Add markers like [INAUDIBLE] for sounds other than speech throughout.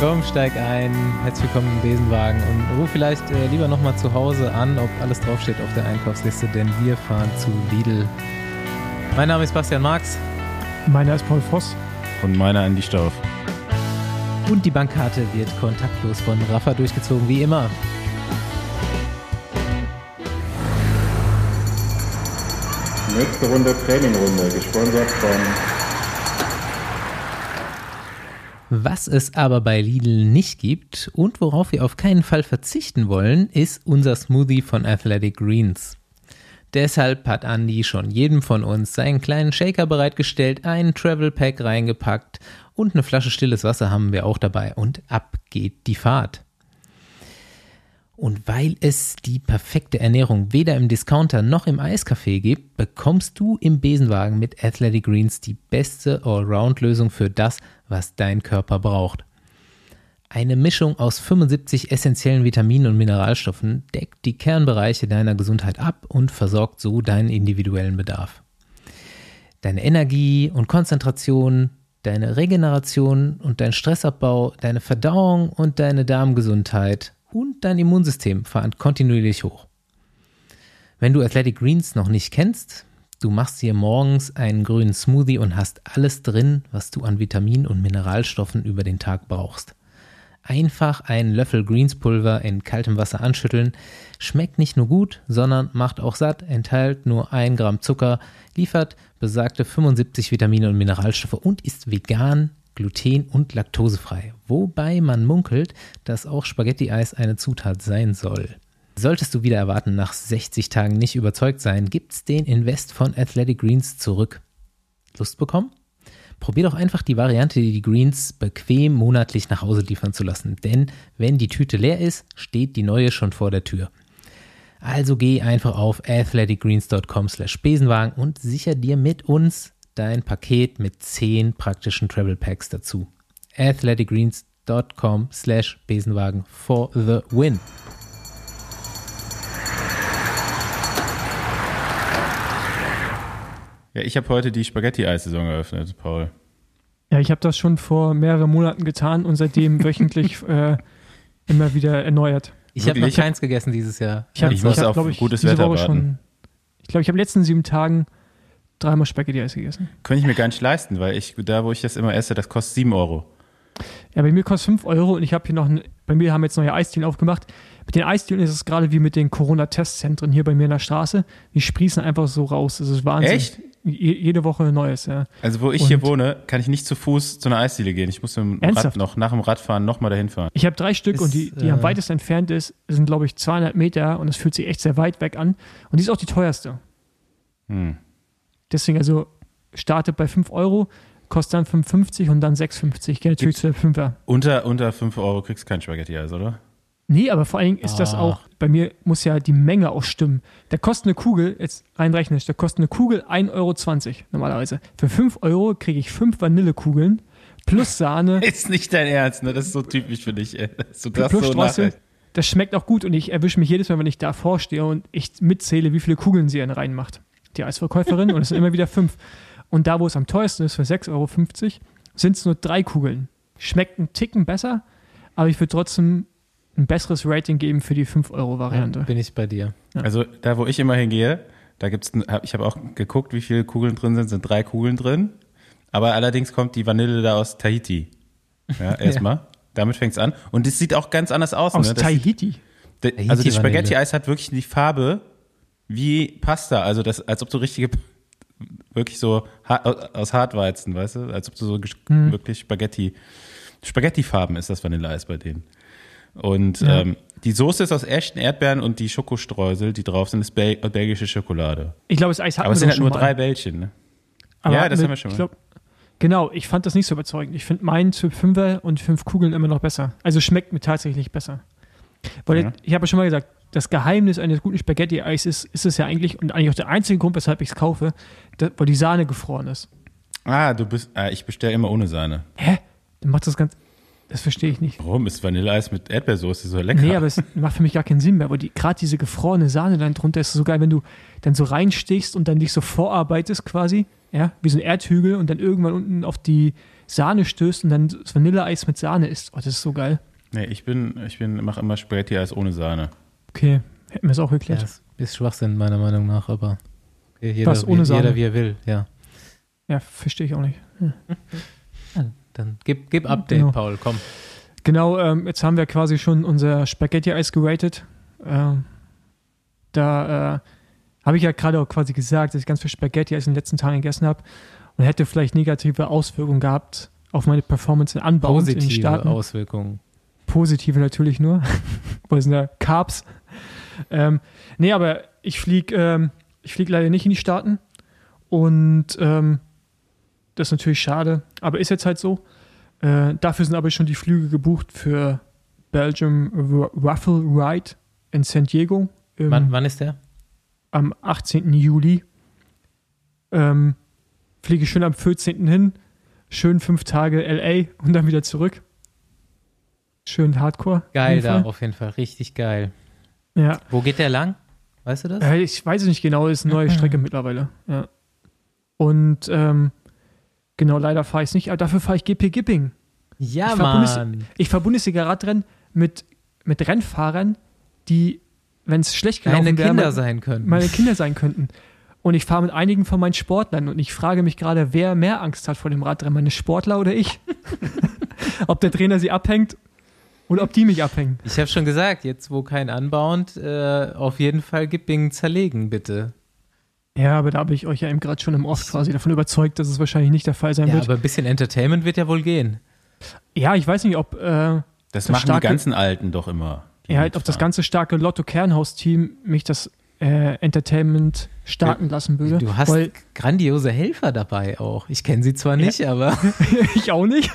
Komm, steig ein. Herzlich willkommen im Besenwagen und ruf vielleicht äh, lieber nochmal zu Hause an, ob alles draufsteht auf der Einkaufsliste, denn wir fahren zu Lidl. Mein Name ist Bastian Marx. Meiner ist Paul Voss. Und meiner Andy Stauf. Und die Bankkarte wird kontaktlos von Rafa durchgezogen, wie immer. Nächste Runde Trainingrunde, gesponsert von Was es aber bei Lidl nicht gibt und worauf wir auf keinen Fall verzichten wollen, ist unser Smoothie von Athletic Greens. Deshalb hat Andy schon jedem von uns seinen kleinen Shaker bereitgestellt, einen Travel Pack reingepackt und eine Flasche stilles Wasser haben wir auch dabei und ab geht die Fahrt. Und weil es die perfekte Ernährung weder im Discounter noch im Eiscafé gibt, bekommst du im Besenwagen mit Athletic Greens die beste Allround-Lösung für das, was dein Körper braucht. Eine Mischung aus 75 essentiellen Vitaminen und Mineralstoffen deckt die Kernbereiche deiner Gesundheit ab und versorgt so deinen individuellen Bedarf. Deine Energie und Konzentration, deine Regeneration und dein Stressabbau, deine Verdauung und deine Darmgesundheit und dein Immunsystem fahren kontinuierlich hoch. Wenn du Athletic Greens noch nicht kennst, du machst dir morgens einen grünen Smoothie und hast alles drin, was du an Vitaminen und Mineralstoffen über den Tag brauchst. Einfach einen Löffel Greenspulver in kaltem Wasser anschütteln, schmeckt nicht nur gut, sondern macht auch satt, enthält nur 1 Gramm Zucker, liefert besagte 75 Vitamine und Mineralstoffe und ist vegan, gluten- und laktosefrei, wobei man munkelt, dass auch Spaghetti-Eis eine Zutat sein soll. Solltest du wieder erwarten, nach 60 Tagen nicht überzeugt sein, gibt's den Invest von Athletic Greens zurück. Lust bekommen? Probier doch einfach die Variante, die Greens bequem monatlich nach Hause liefern zu lassen, denn wenn die Tüte leer ist, steht die neue schon vor der Tür. Also geh einfach auf athleticgreens.com slash Besenwagen und sicher dir mit uns dein Paket mit 10 praktischen Travel Packs dazu. athleticgreens.com slash Besenwagen for the win. Ja, ich habe heute die Spaghetti-Eissaison eröffnet, Paul. Ja, ich habe das schon vor mehreren Monaten getan und seitdem [LAUGHS] wöchentlich äh, immer wieder erneuert. Ich habe noch keins gegessen dieses Jahr. Ich, hab, Ich muss hab, auf ich, gutes Wetter Woche warten. schon. Ich glaube, ich habe in den letzten sieben Tagen dreimal Spaghetti-Eis gegessen. Könnte ich mir gar nicht leisten, weil ich, da wo ich das immer esse, das kostet 7 Euro. Ja, bei mir kostet 5 Euro und ich habe hier noch, ein, bei mir haben jetzt neue Eisdielen aufgemacht. Mit den Eisdielen ist es gerade wie mit den Corona-Testzentren hier bei mir in der Straße. Die sprießen einfach so raus. Das ist Wahnsinn. Echt? Je, jede Woche ein neues, ja. Also wo ich Und- hier wohne, kann ich nicht zu Fuß zu einer Eisdiele gehen. Ich muss mit dem Rad noch nach dem Radfahren nochmal dahin fahren. Ich habe drei Stück Ist, und die, die äh, am weitest entfernt ist, sind, glaube ich, 200 Meter und es fühlt sich echt sehr weit weg an. Und die ist auch die teuerste. Hm. Deswegen, also startet bei 5 Euro, kostet dann 5,50 und dann 6,50. Geht natürlich zu der 5er. Unter, unter 5 Euro kriegst du kein Spaghetti-Eis, oder? Nee, aber vor allen Dingen ist das Ah. auch, bei mir muss ja die Menge auch stimmen. Da kostet eine Kugel, jetzt rein rechnerisch, da kostet eine Kugel 1,20 Euro normalerweise. Für 5 Euro kriege ich 5 Vanillekugeln plus Sahne [LAUGHS] Ist nicht dein Ernst, ne? Das ist so typisch für dich, ey. Du das plus so nachhältst. Das schmeckt auch gut und ich erwische mich jedes Mal, wenn ich da vorstehe und ich mitzähle, wie viele Kugeln sie dann reinmacht. Die Eisverkäuferin und es sind immer wieder fünf. Und da, wo es am teuersten ist, für 6,50 Euro, sind es nur drei Kugeln. Schmeckt einen Ticken besser, aber ich würde trotzdem ein besseres Rating geben für die 5-Euro-Variante. Bin ich bei dir. Also da, wo ich immer hingehe, da gibt's, ich habe auch geguckt, wie viele Kugeln drin sind, sind drei Kugeln drin. Aber allerdings kommt die Vanille da aus Tahiti. Ja, [LAUGHS] erstmal. Damit fängt's an. Und es sieht auch ganz anders aus. Aus ne? Das Tahiti. sieht- Tahiti also die Vanille. Spaghetti-Eis hat wirklich die Farbe wie Pasta. Also das, als ob du richtige, wirklich so aus Hartweizen, weißt du? Als ob du so Mhm. wirklich Spaghetti, Spaghetti-Farben ist das Vanilleeis bei denen. Und Ja. ähm, die Soße ist aus echten Erdbeeren und die Schokostreusel, die drauf sind, ist Bel belgische Schokolade. Ich glaube, das Eis hat Aber es sind halt nur drei Bällchen, ne? Ja, das haben wir schon mal. glaub, genau, ich fand das nicht so überzeugend. Ich finde meinen für Fünfer und fünf Kugeln immer noch besser. Also schmeckt mir tatsächlich besser. Weil Ja. ich habe ja schon mal gesagt, das Geheimnis eines guten Spaghetti-Eis ist, ist es ja eigentlich, und eigentlich auch der einzige Grund, weshalb ich es kaufe, da, weil die Sahne gefroren ist. Ah, du bist, ah, ich bestelle immer ohne Sahne. Hä? Dann macht das ganz, das verstehe ich nicht. Warum ist Vanilleeis mit Erdbeersoße so lecker? Nee, aber es macht für mich gar keinen Sinn mehr, weil die, gerade diese gefrorene Sahne dann drunter ist so geil, wenn du dann so reinstichst und dann dich so vorarbeitest quasi, ja, wie so ein Erdhügel und dann irgendwann unten auf die Sahne stößt und dann das Vanilleeis mit Sahne isst. Oh, das ist so geil. Nee, ich bin, ich bin, mache immer Spaghetti-Eis ohne Sahne. Okay, hätten wir es auch Ja, geklärt. das ist Schwachsinn, meiner Meinung nach, aber jeder, Was, ohne wie, Sahne? jeder wie er will, ja. Ja, verstehe ich auch nicht. ja [LAUGHS] dann gib, gib Update, Genau. Paul, komm. Genau, ähm, jetzt haben wir quasi schon unser Spaghetti-Eis geratet. Ähm, da äh, habe ich ja gerade auch quasi gesagt, dass ich ganz viel Spaghetti-Eis in den letzten Tagen gegessen habe und hätte vielleicht negative Auswirkungen gehabt auf meine Performance in Anbau in den Positive Staaten. Auswirkungen. Positive natürlich nur, [LAUGHS] weil es sind ja Carbs. Ähm, nee, aber ich fliege ähm, ich flieg leider nicht in die Staaten und ähm, das ist natürlich schade, aber ist jetzt halt so. Äh, dafür sind aber schon die Flüge gebucht für Belgium Ruffle Ride in San Diego im, Wann, wann ist der? am 18. Juli. Ähm, fliege schön am 14. hin, schön fünf Tage LA und dann wieder zurück. Schön Hardcore. Geil da, auf jeden Fall, richtig geil. Ja. Wo geht der lang? Weißt du das? Äh, ich weiß es nicht genau, ist eine neue Strecke mittlerweile. Ja. Und ähm, genau, leider fahre ich es nicht, aber dafür fahre ich GP Gipping. ja, ich fahr Bundes- Mann. Ich fahre Bundesliga-Radrennen mit, mit Rennfahrern, die, wenn es schlecht gelaufen Deine wäre, Kinder mein- sein können. meine Kinder sein könnten. Und ich fahre mit einigen von meinen Sportlern und ich frage mich gerade, wer mehr Angst hat vor dem Radrennen, meine Sportler oder ich? [LAUGHS] ob der Trainer sie abhängt oder ob die mich abhängen. Ich habe schon gesagt, jetzt wo kein Anbauend, äh, auf jeden Fall Gipping zerlegen, bitte. Ja, aber da habe ich euch ja eben gerade schon im Off quasi davon überzeugt, dass es wahrscheinlich nicht der Fall sein Ja, wird. aber ein bisschen Entertainment wird ja wohl gehen. Ja, ich weiß nicht, ob, äh, Das, Das machen starke- die ganzen Alten doch immer. ja, halt, ob das ganze starke Lotto-Kernhaus-Team mich das äh, Entertainment starten lassen würde. Du hast Weil grandiose Helfer dabei auch. Ich kenne sie zwar nicht, aber [LAUGHS] ich auch nicht.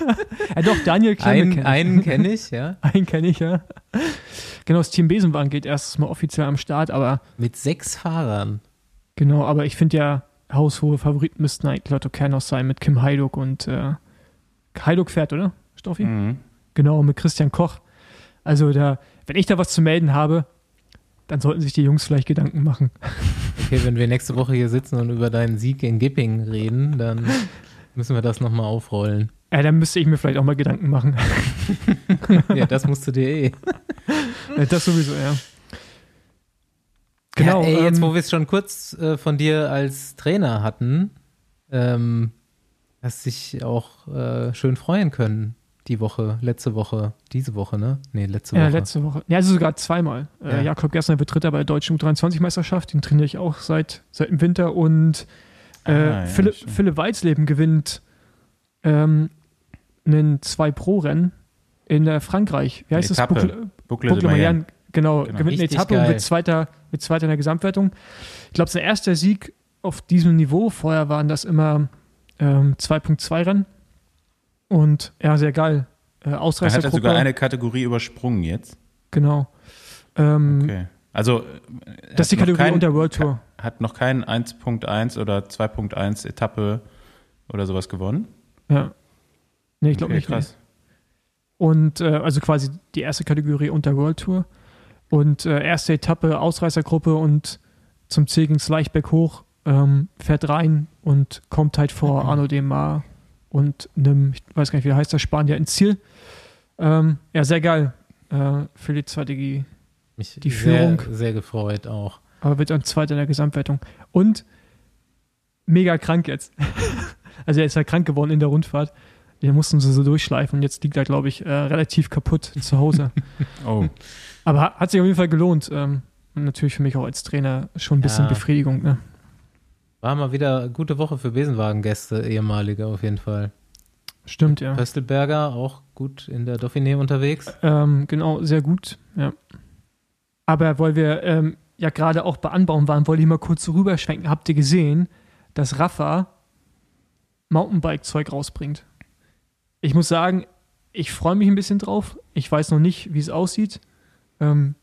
ja, doch, Daniel Klemme einen, kenn ich. einen kenne ich, ja. [LAUGHS] Einen kenne ich, ja. Genau, das Team Besenwagen geht erstes Mal offiziell am Start, aber Mit sechs Fahrern. Genau, aber ich finde ja, haushohe Favoriten müssten eigentlich Lotto Kernhaus sein mit Kim Heiduk und äh, Heiduk fährt, oder? Stoffi? Mhm. Genau, mit Christian Koch. Also da, wenn ich da was zu melden habe, dann sollten sich die Jungs vielleicht Gedanken machen. [LAUGHS] Okay, wenn wir nächste Woche hier sitzen und über deinen Sieg in Gipping reden, dann [LAUGHS] müssen wir das nochmal aufrollen. Ja, dann müsste ich mir vielleicht auch mal Gedanken machen. [LAUGHS] Ja, das musst du dir eh. Das sowieso, ja. Genau. ja, ey, jetzt ähm, wo wir es schon kurz äh, von dir als Trainer hatten, ähm, hast dich auch äh, schön freuen können. Die Woche, letzte Woche, diese Woche, ne? Nee, letzte Woche. ja, letzte Woche. Ja, also sogar zweimal. Ja. Äh, Jakob Gessner wird Dritter bei der deutschen U23-Meisterschaft. Den trainiere ich auch seit, seit dem Winter. Und äh, Ah, ja, Philipp. Philipp Weizleben gewinnt ähm, einen 2-Pro-Rennen in äh, Frankreich. Wie heißt das? Etappe. Boucle- Buckle Boucle de Mayenne. Genau, Genau. gewinnt eine Etappe und wird Zweiter, wird Zweiter in der Gesamtwertung. Ich glaube, sein erster Sieg auf diesem Niveau. Vorher waren das immer ähm, 2.2-Rennen. Und ja, sehr geil. Äh, Da hat er sogar eine Kategorie übersprungen jetzt. Genau. Ähm, Okay. Also, äh, Das ist die hat noch Kategorie kein- unter World Tour. Hat noch kein 1.1 oder 2.1 Etappe oder sowas gewonnen? Ja. Nee, ich glaube Okay, nicht. Nee. krass. Und äh, also quasi die erste Kategorie unter World Tour. Und äh, erste Etappe, Ausreißergruppe und zum Ziel ging es leicht berghoch, ähm, fährt rein und kommt halt vor Mhm. Arno Demar und einem, ich weiß gar nicht, wie der heißt, der Spanier ins Ziel. Ähm, ja, sehr geil äh, für die zweite G. Mich die Führung. Sehr, sehr gefreut auch. aber wird dann Zweiter in der Gesamtwertung. Und mega krank jetzt. [LAUGHS] also er ist ja krank geworden in der Rundfahrt. Den mussten sie so durchschleifen und jetzt liegt er, glaube ich, äh, relativ kaputt zu Hause. [LAUGHS] Oh, aber ha- hat sich auf jeden Fall gelohnt. Ähm, natürlich für mich auch als Trainer schon ein bisschen Ja. Befriedigung. Ne? War mal wieder eine gute Woche für Besenwagen-Gäste, ehemalige auf jeden Fall. Stimmt, ja. Pöstelberger auch gut in der Dauphiné unterwegs. Ähm, genau, sehr gut. Ja. Aber weil wir ähm, ja gerade auch bei Anbauen waren, wollte ich mal kurz so rüberschwenken. Habt ihr gesehen, dass Rafa Mountainbike-Zeug rausbringt? Ich muss sagen, ich freue mich ein bisschen drauf. Ich weiß noch nicht, wie es aussieht. Ähm,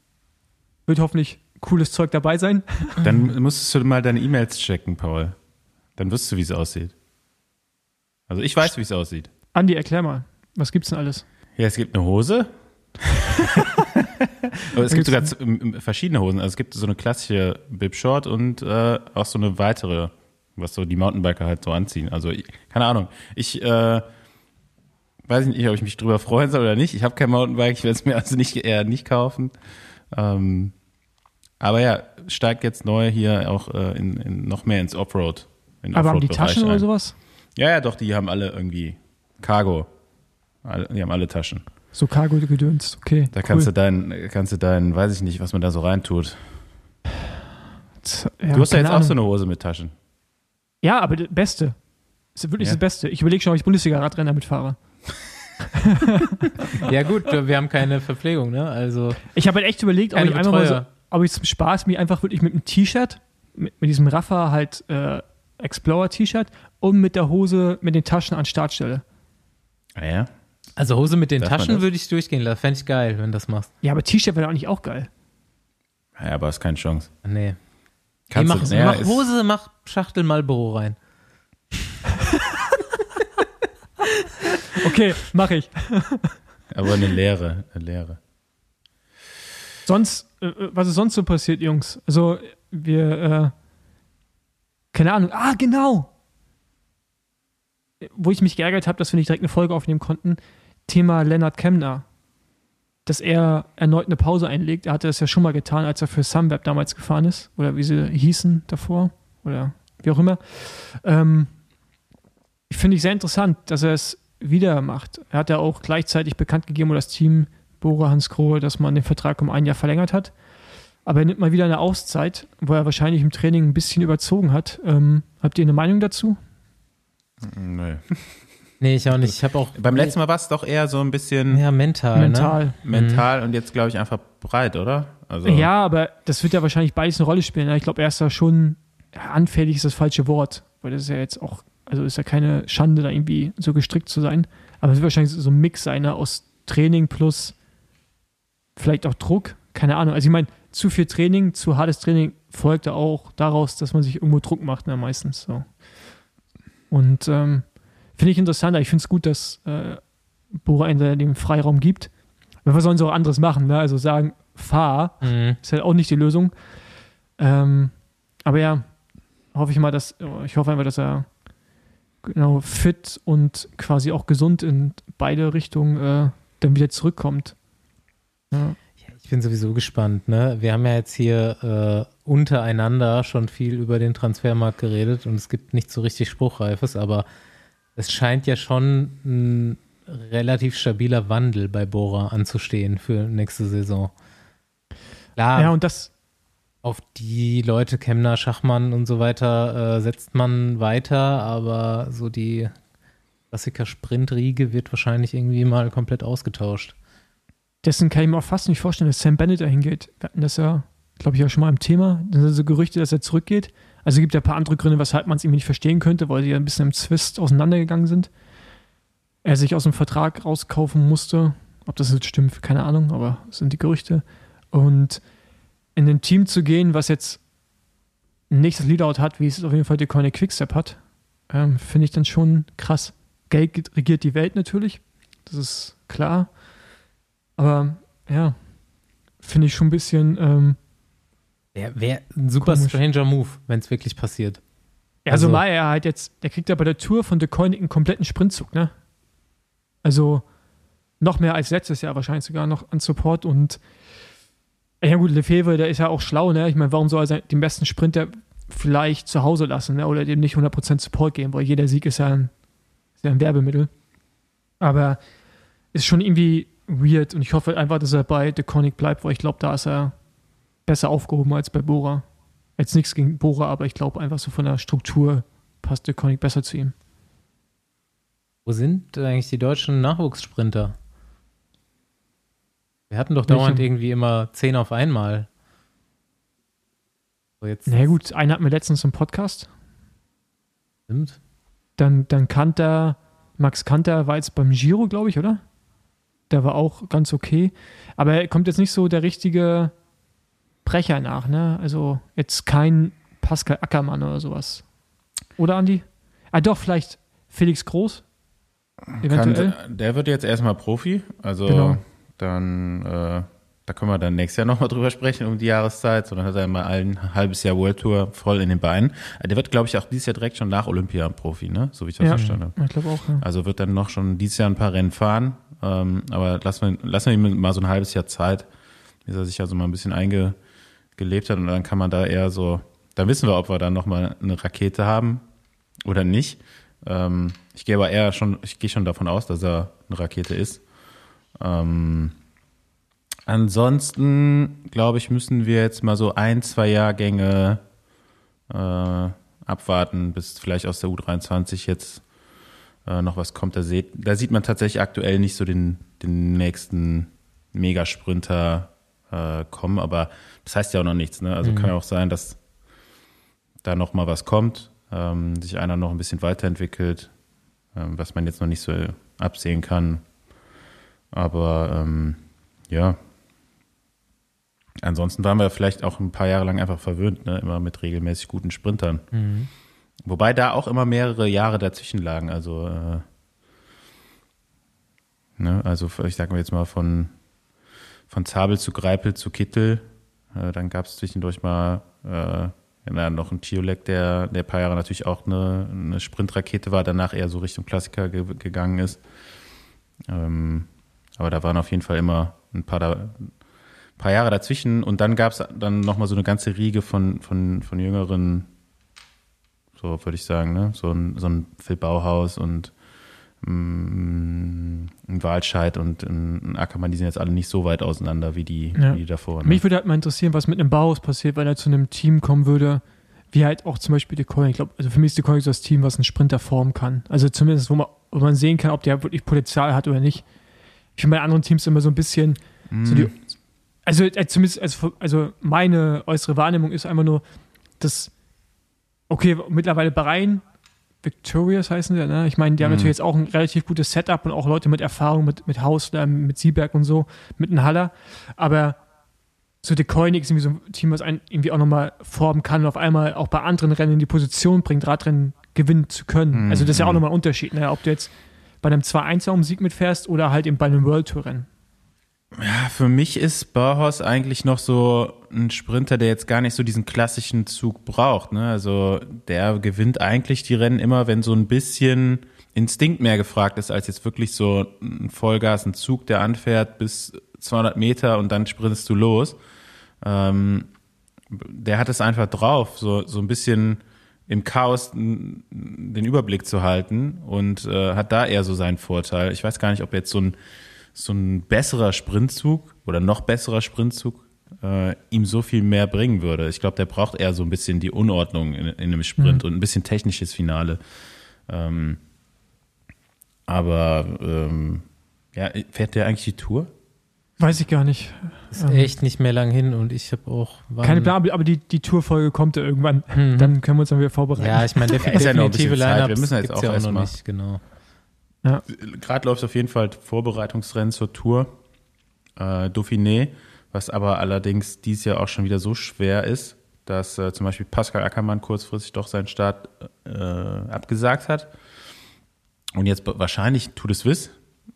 wird hoffentlich cooles Zeug dabei sein. [LAUGHS] dann musstest du mal deine E-Mails checken, Paul. Dann wirst du, wie es aussieht. Also ich weiß, wie es aussieht. Andi, erklär mal, was gibt's denn alles? Ja, es gibt eine Hose. [LAUGHS] Aber es gibt sogar verschiedene Hosen. Also es gibt so eine klassische Bib Short und äh, auch so eine weitere was so die Mountainbiker halt so anziehen. Also, keine Ahnung. Ich äh, weiß nicht, ob ich mich drüber freuen soll oder nicht. Ich habe kein Mountainbike, ich werde es mir also nicht eher nicht kaufen. Ähm, aber ja, steigt jetzt neu hier auch äh, in, in noch mehr ins Offroad. in Aber haben die Taschen oder ein. sowas? Ja, ja, doch, die haben alle irgendwie Cargo. Alle, die haben alle Taschen. So Cargo-Gedöns, okay. Da kannst cool. du deinen, kannst du deinen, weiß ich nicht, was man da so reintut. Ja, du hast ja jetzt auch so Ahnung. eine Hose mit Taschen. Ja, aber das Beste. Das ist wirklich Ja. das Beste. Ich überlege schon, ob ich Bundesliga-Radrennen damit fahre. Ja gut, wir haben keine Verpflegung, ne? Also Ich habe halt echt überlegt, ob ich einfach mal so, ob ich zum Spaß mich einfach wirklich mit einem T-Shirt, mit, mit diesem Rafa halt äh, Explorer-T-Shirt und mit der Hose mit den Taschen an Start stelle. Ah, ja? Also Hose mit den Darf Taschen würde ich durchgehen lassen. Fände ich geil, wenn du das machst. Ja, aber T-Shirt wäre eigentlich auch geil. Ja, aber ist keine Chance. Nee. Kannst mach, du, ja, mach Hose, mach Schachtel Marlboro rein. Okay, mache ich. Aber eine leere, eine leere. Sonst, äh, äh, was ist sonst so passiert, Jungs? Also, wir, äh, keine Ahnung. Ah, genau. Wo ich mich geärgert habe, dass wir nicht direkt eine Folge aufnehmen konnten. Thema Lennart Kemner. Dass er erneut eine Pause einlegt. Er hatte das ja schon mal getan, als er für Sunweb damals gefahren ist. Oder wie sie hießen davor. Oder wie auch immer. Ähm, Finde ich sehr interessant, dass er es wieder macht. Er hat ja auch gleichzeitig bekannt gegeben, oder das Team Bora Hans Krohe, dass man den Vertrag um ein Jahr verlängert hat. Aber er nimmt mal wieder eine Auszeit, wo er wahrscheinlich im Training ein bisschen überzogen hat. Ähm, habt ihr eine Meinung dazu? Nö. [LAUGHS] Nee, ich auch nicht. Ich habe auch Beim letzten Mal war es doch eher so ein bisschen ja mental, Ne? Mental. mental und jetzt glaube ich einfach breit, oder? Also Ja, aber das wird ja wahrscheinlich beides eine Rolle spielen. Ich glaube, er ist da schon anfällig, ist das falsche Wort, weil das ist ja jetzt auch, also ist ja keine Schande, da irgendwie so gestrickt zu sein. Aber es wird wahrscheinlich so ein Mix sein ne, aus Training plus vielleicht auch Druck. Keine Ahnung. Also ich meine, zu viel Training, zu hartes Training folgt ja auch daraus, dass man sich irgendwo Druck macht, ne, meistens so. Und ähm, finde ich interessant. Ich finde es gut, dass äh, Bora in dem Freiraum gibt. Aber was sollen sie auch anderes machen? Ne? Also sagen, fahr, Mhm. ist halt auch nicht die Lösung. Ähm, aber ja, hoffe ich mal, dass ich hoffe einfach, dass er genau fit und quasi auch gesund in beide Richtungen äh, dann wieder zurückkommt. Ja. Ich bin sowieso gespannt. Ne? Wir haben ja jetzt hier äh, untereinander schon viel über den Transfermarkt geredet und es gibt nicht so richtig Spruchreifes, aber es scheint ja schon ein relativ stabiler Wandel bei Bora anzustehen für nächste Saison. Klar, ja, und das, auf die Leute, Kemner, Schachmann und so weiter, äh, setzt man weiter, aber so die Klassiker-Sprint-Riege wird wahrscheinlich irgendwie mal komplett ausgetauscht. dessen kann ich mir auch fast nicht vorstellen, dass Sam Bennett dahin geht. Wir hatten das ja, glaube ich, auch schon mal im Thema. Da sind so Gerüchte, dass er zurückgeht. Also gibt ja ein paar andere Gründe, weshalb man es irgendwie nicht verstehen könnte, weil sie ja ein bisschen im Zwist auseinandergegangen sind. Er sich aus dem Vertrag rauskaufen musste. Ob das jetzt stimmt, keine Ahnung, aber das sind die Gerüchte. Und in ein Team zu gehen, was jetzt ein nächstes Leadout hat, wie es auf jeden Fall die Corner Quickstep hat, ähm, finde ich dann schon krass. Geld regiert die Welt natürlich, das ist klar. Aber ja, finde ich schon ein bisschen. Ähm, Wäre wär ein super Komisch. stranger Move, wenn es wirklich passiert. also, Also- mal er halt jetzt, der kriegt ja bei der Tour von De Koenig einen kompletten Sprintzug, ne? Also noch mehr als letztes Jahr wahrscheinlich sogar noch an Support und ja gut, Lefebvre, der ist ja auch schlau, ne? Ich meine, warum soll er den besten Sprinter vielleicht zu Hause lassen, ne? Oder dem nicht 100% Support geben, weil jeder Sieg ist ja ein, ist ja ein Werbemittel. Aber ist schon irgendwie weird und ich hoffe einfach, dass er bei De Koenig bleibt, weil ich glaube, da ist er besser aufgehoben als bei Bora. Jetzt nichts gegen Bora, aber ich glaube einfach so von der Struktur passt De Koenig besser zu ihm. Wo sind eigentlich die deutschen Nachwuchssprinter? Wir hatten doch Welche? dauernd irgendwie immer zehn auf einmal. So jetzt Na gut, einen hatten wir letztens im Podcast. stimmt. Dann, dann Kanter, Max Kanter war jetzt beim Giro, glaube ich, oder? Der war auch ganz okay. Aber er kommt jetzt nicht so der richtige Brecher nach, ne? Also jetzt kein Pascal Ackermann oder sowas. Oder, Andi? Ah, doch, vielleicht Felix Groß. Eventuell. Kann, der wird jetzt erstmal Profi, also Genau. Dann äh, da können wir dann nächstes Jahr nochmal [LAUGHS] drüber sprechen um die Jahreszeit. So, dann hat er mal ein halbes Jahr World Tour voll in den Beinen. Äh, Der wird, glaube ich, auch dieses Jahr direkt schon nach Olympia ein Profi, ne? So wie ich das Ja. verstanden habe. Ich glaube auch, ja. Also wird dann noch schon dieses Jahr ein paar Rennen fahren. Ähm, aber lassen wir, lassen wir ihm mal so ein halbes Jahr Zeit, bis er sich also mal ein bisschen eingelebt hat. Und dann kann man da eher so, dann wissen wir, ob wir dann nochmal eine Rakete haben oder nicht. Ähm, ich gehe aber eher schon, ich gehe schon davon aus, dass er eine Rakete ist. Ähm, ansonsten, glaube ich, müssen wir jetzt mal so ein, zwei Jahrgänge äh, abwarten, bis vielleicht aus der U23 jetzt äh, noch was kommt. Da sieht, da sieht man tatsächlich aktuell nicht so den, den nächsten Megasprinter äh, kommen, aber das heißt ja auch noch nichts. Ne? Also kann ja auch sein, dass da noch mal was kommt, ähm, sich einer noch ein bisschen weiterentwickelt, ähm, was man jetzt noch nicht so absehen kann. Aber ähm, ja, ansonsten waren wir vielleicht auch ein paar Jahre lang einfach verwöhnt, ne? immer mit regelmäßig guten Sprintern. Wobei da auch immer mehrere Jahre dazwischen lagen. Also, äh, ne, also ich sage mal jetzt mal von, von Zabel zu Greipel zu Kittel. Äh, dann gab es zwischendurch mal äh, ja, noch einen Tiolek, der, der ein paar Jahre natürlich auch eine, eine Sprintrakete war, danach eher so Richtung Klassiker ge gegangen ist. Ähm, aber da waren auf jeden Fall immer ein paar, da, ein paar Jahre dazwischen und dann gab es dann nochmal so eine ganze Riege von, von, von jüngeren so würde ich sagen, ne? So ein, so ein Phil Bauhaus und mm, ein Walscheid und ein, Ackermann, die sind jetzt alle nicht so weit auseinander wie die, Ja. wie die davor. Ne? Mich würde halt mal interessieren, was mit einem Bauhaus passiert, wenn er zu einem Team kommen würde, wie halt auch zum Beispiel die Coin. Ich glaube, also für mich ist die Coin so das Team, was einen Sprinter formen kann. Also zumindest, wo man, wo man sehen kann, ob der wirklich Potenzial hat oder nicht. Ich finde bei anderen Teams immer so ein bisschen, so die, also äh, zumindest, also, also meine äußere Wahrnehmung ist einfach nur, dass, okay, mittlerweile Bahrain, Victorious heißen sie, ne? Ich meine, die haben Mhm. natürlich jetzt auch ein relativ gutes Setup und auch Leute mit Erfahrung mit, mit Hausler, mit Sieberg und so, mit einem Haller. Aber so The Coin ist irgendwie so ein Team, was einen irgendwie auch nochmal formen kann und auf einmal auch bei anderen Rennen in die Position bringt, Radrennen gewinnen zu können. Mhm. Also das ist ja auch nochmal ein Unterschied, ne? ob du jetzt bei einem 2-1 um Sieg mitfährst oder halt eben bei einem World Tour Rennen. Ja, für mich ist Bauhaus eigentlich noch so ein Sprinter, der jetzt gar nicht so diesen klassischen Zug braucht. Ne? Also der gewinnt eigentlich die Rennen immer, wenn so ein bisschen Instinkt mehr gefragt ist, als jetzt wirklich so ein Vollgas, ein Zug, der anfährt bis 200 Meter und dann sprintest du los. Ähm, der hat es einfach drauf, so, so ein bisschen im Chaos den Überblick zu halten und äh, hat da eher so seinen Vorteil. Ich weiß gar nicht, ob jetzt so ein so ein besserer Sprintzug oder noch besserer Sprintzug äh, ihm so viel mehr bringen würde. Ich glaube, der braucht eher so ein bisschen die Unordnung in, in einem Sprint und ein bisschen technisches Finale. Ähm, aber ähm, ja, fährt der eigentlich die Tour? Weiß ich gar nicht. Ist echt nicht mehr lang hin und ich habe auch. wann- Keine Plan, aber die, die Tourfolge kommt ja irgendwann. Mhm. Dann können wir uns dann wieder vorbereiten. Ja, ich meine, [LAUGHS] Ja, ist ja definitive. Wir Lineups müssen jetzt auch ja auch erst noch mal- nicht, genau. Gerade läuft auf jeden Fall Vorbereitungsrennen zur Tour. Äh, Dauphiné, was aber allerdings dieses Jahr auch schon wieder so schwer ist, dass äh, zum Beispiel Pascal Ackermann kurzfristig doch seinen Start äh, abgesagt hat. Und jetzt wahrscheinlich Tour de Suisse,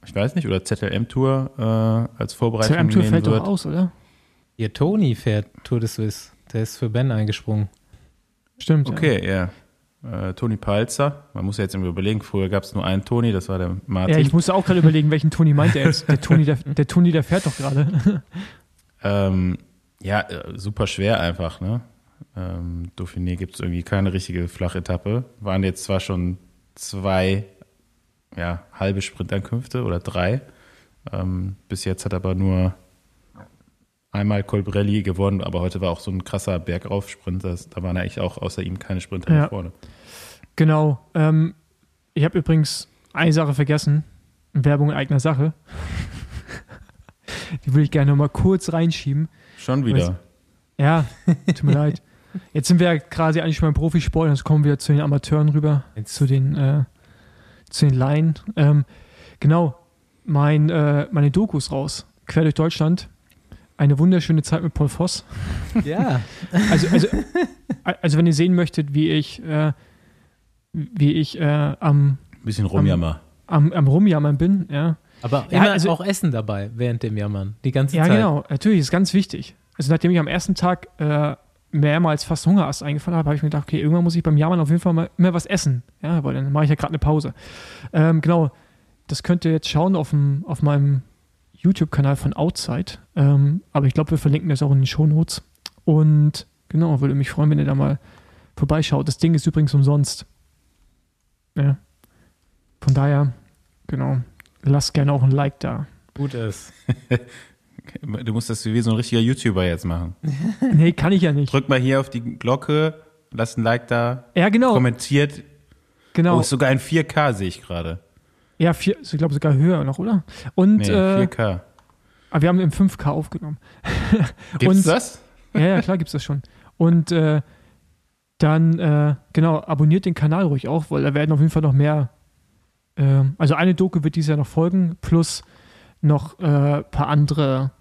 ich weiß nicht, oder ZLM-Tour äh, als Vorbereitung CM Tour nehmen fällt doch wird. aus, oder? Ihr Toni fährt Tour de Suisse. Der ist für Ben eingesprungen. Stimmt. Ja. Okay, ja. Äh, Toni Palzer, man muss ja jetzt irgendwie überlegen, früher gab es nur einen Toni, das war der Martin. Ja, ich musste auch gerade überlegen, welchen Toni meint er jetzt. Der Toni, der, der Toni, der fährt doch gerade. [LAUGHS] Ähm, ja, äh, super schwer einfach, ne? Ähm, Dauphiné gibt es irgendwie keine richtige Flachetappe. Waren jetzt zwar schon zwei ja, halbe Sprintankünfte oder drei. Ähm, bis jetzt hat aber nur einmal Colbrelli gewonnen, aber heute war auch so ein krasser Bergaufsprint. Das, da waren eigentlich auch außer ihm keine Sprinter Ja. mehr vorne. Genau. Ähm, ich habe übrigens eine Sache vergessen. Werbung in eigener Sache. [LAUGHS] Die würde ich gerne noch mal kurz reinschieben. Schon wieder. Ja, tut mir leid. [LAUGHS] Jetzt sind wir ja quasi eigentlich schon beim Profisport, jetzt kommen wir zu den Amateuren rüber, Jetzt- zu den, äh, zu den Laien. Ähm, genau, mein, äh, meine Dokus raus, quer durch Deutschland. Eine wunderschöne Zeit mit Paul Voss. [LAUGHS] Ja. Also, also, also wenn ihr sehen möchtet, wie ich, äh, wie ich äh, am, Bisschen rumjammer. am, am Rumjammern bin, ja, Aber Ja, immer also- auch Essen dabei während dem Jammern. Die ganze Ja, Zeit. genau. Natürlich, ist ganz wichtig. Also nachdem ich am ersten Tag äh, mehrmals fast Hungerast eingefahren habe, habe ich mir gedacht, okay, irgendwann muss ich beim Jammern auf jeden Fall mal mehr was essen. Ja, weil dann mache ich ja gerade eine Pause. Ähm, genau. Das könnt ihr jetzt schauen auf, dem, auf meinem YouTube-Kanal von Outside. Ähm, aber ich glaube, wir verlinken das auch in den Shownotes. Und genau, würde mich freuen, wenn ihr da mal vorbeischaut. Das Ding ist übrigens umsonst. Ja. Von daher, genau, lasst gerne auch ein Like da. Gut ist. [LAUGHS] Du musst das wie so ein richtiger YouTuber jetzt machen. [LAUGHS] Nee, kann ich ja nicht. Drück mal hier auf die Glocke, lass ein Like da, Ja, genau. kommentiert. genau. Oh, ist sogar in 4K, sehe ich gerade. Ja, vier, ich glaube sogar höher noch, oder? Und Nee, äh, 4K. aber wir haben im 5K aufgenommen. [LAUGHS] Gibt's und- das? Ja, ja, klar gibt's das schon. Und äh, dann, äh, genau, abonniert den Kanal ruhig auch, weil da werden auf jeden Fall noch mehr. Äh, also eine Doku wird dieses Jahr noch folgen, plus noch ein äh, paar andere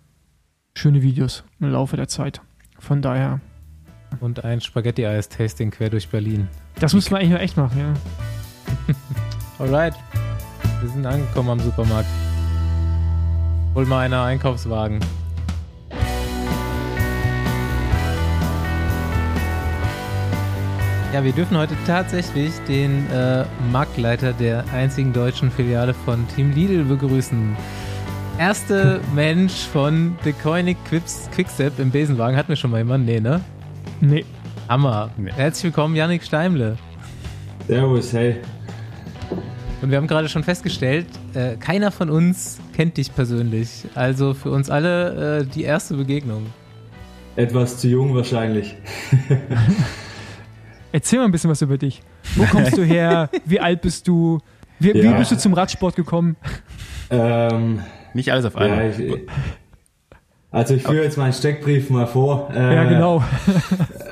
schöne Videos im Laufe der Zeit. Von daher, Und ein Spaghetti-Eis-Tasting quer durch Berlin. das müssen wir eigentlich mal echt machen, ja. [LAUGHS] Alright. Wir sind angekommen am Supermarkt. Hol mal einer Einkaufswagen. Ja, wir dürfen heute tatsächlich den äh, Marktleiter der einzigen deutschen Filiale von Team Lidl begrüßen. Erste Mensch von The Quips- Quickstep im Besenwagen. Hatten wir schon mal jemanden? Nee, ne? Nee. Hammer. Nee. Herzlich willkommen, Yannick Steimle. Servus, hey. Und wir haben gerade schon festgestellt, äh, keiner von uns kennt dich persönlich. Also für uns alle äh, die erste Begegnung. Etwas zu jung wahrscheinlich. [LAUGHS] Erzähl mal ein bisschen was über dich. Wo kommst du her? [LAUGHS] Wie alt bist du? Wie, wie Ja. bist du zum Radsport gekommen? Ähm, Nicht alles auf ja, einmal. ich, also ich führe jetzt meinen Steckbrief mal vor. Äh, Ja, genau. [LAUGHS]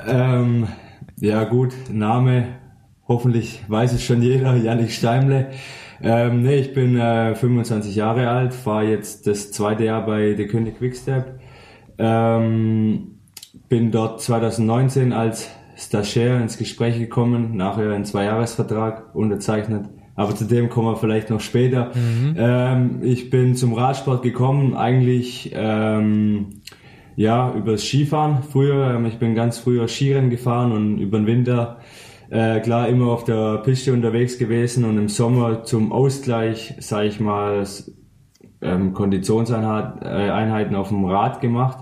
Ähm, ja gut, Name, hoffentlich weiß es schon jeder, [LAUGHS] Yannick Steimle. Ähm, nee, ich bin äh, 25 Jahre alt, fahre jetzt das zweite Jahr bei The König Quickstep. Ähm, bin dort 2019 als Stagiaire ins Gespräch gekommen, nachher einen Zweijahresvertrag unterzeichnet. Aber zu dem kommen wir vielleicht noch später. Ähm, ich bin zum Radsport gekommen, eigentlich ähm, ja übers Skifahren. Früher, ähm, ich bin ganz früher Skirennen gefahren und über den Winter äh, klar immer auf der Piste unterwegs gewesen und im Sommer zum Ausgleich, sage ich mal, ähm, Konditionseinheiten äh, auf dem Rad gemacht.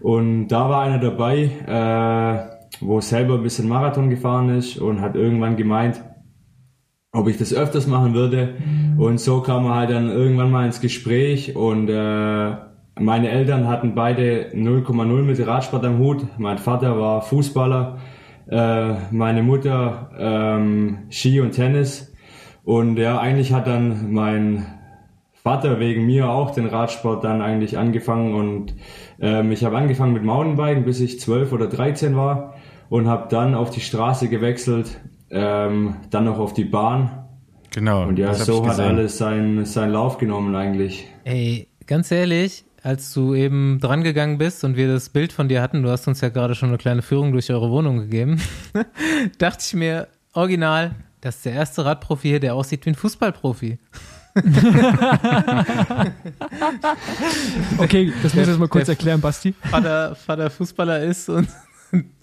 Und da war einer dabei, äh, wo selber ein bisschen Marathon gefahren ist und hat irgendwann gemeint, ob ich das öfters machen würde. Und so kam er halt dann irgendwann mal ins Gespräch und äh, meine Eltern hatten beide 0,0 mit Radsport am Hut. Mein Vater war Fußballer, äh, meine Mutter ähm, Ski und Tennis. Und ja, eigentlich hat dann mein Vater wegen mir auch den Radsport dann eigentlich angefangen und ähm, ich habe angefangen mit Mountainbiken, bis ich 12 oder 13 war und habe dann auf die Straße gewechselt, ähm, dann noch auf die Bahn Genau. und ja, so hat alles seinen, seinen Lauf genommen eigentlich. Ey, ganz ehrlich, als du eben drangegangen bist und wir das Bild von dir hatten, du hast uns ja gerade schon eine kleine Führung durch eure Wohnung gegeben, [LAUGHS] dachte ich mir, original, das ist der erste Radprofi hier, der aussieht wie ein Fußballprofi. Okay, das muss ich jetzt mal kurz erklären, Basti. Vater, Vater Fußballer ist und [LAUGHS]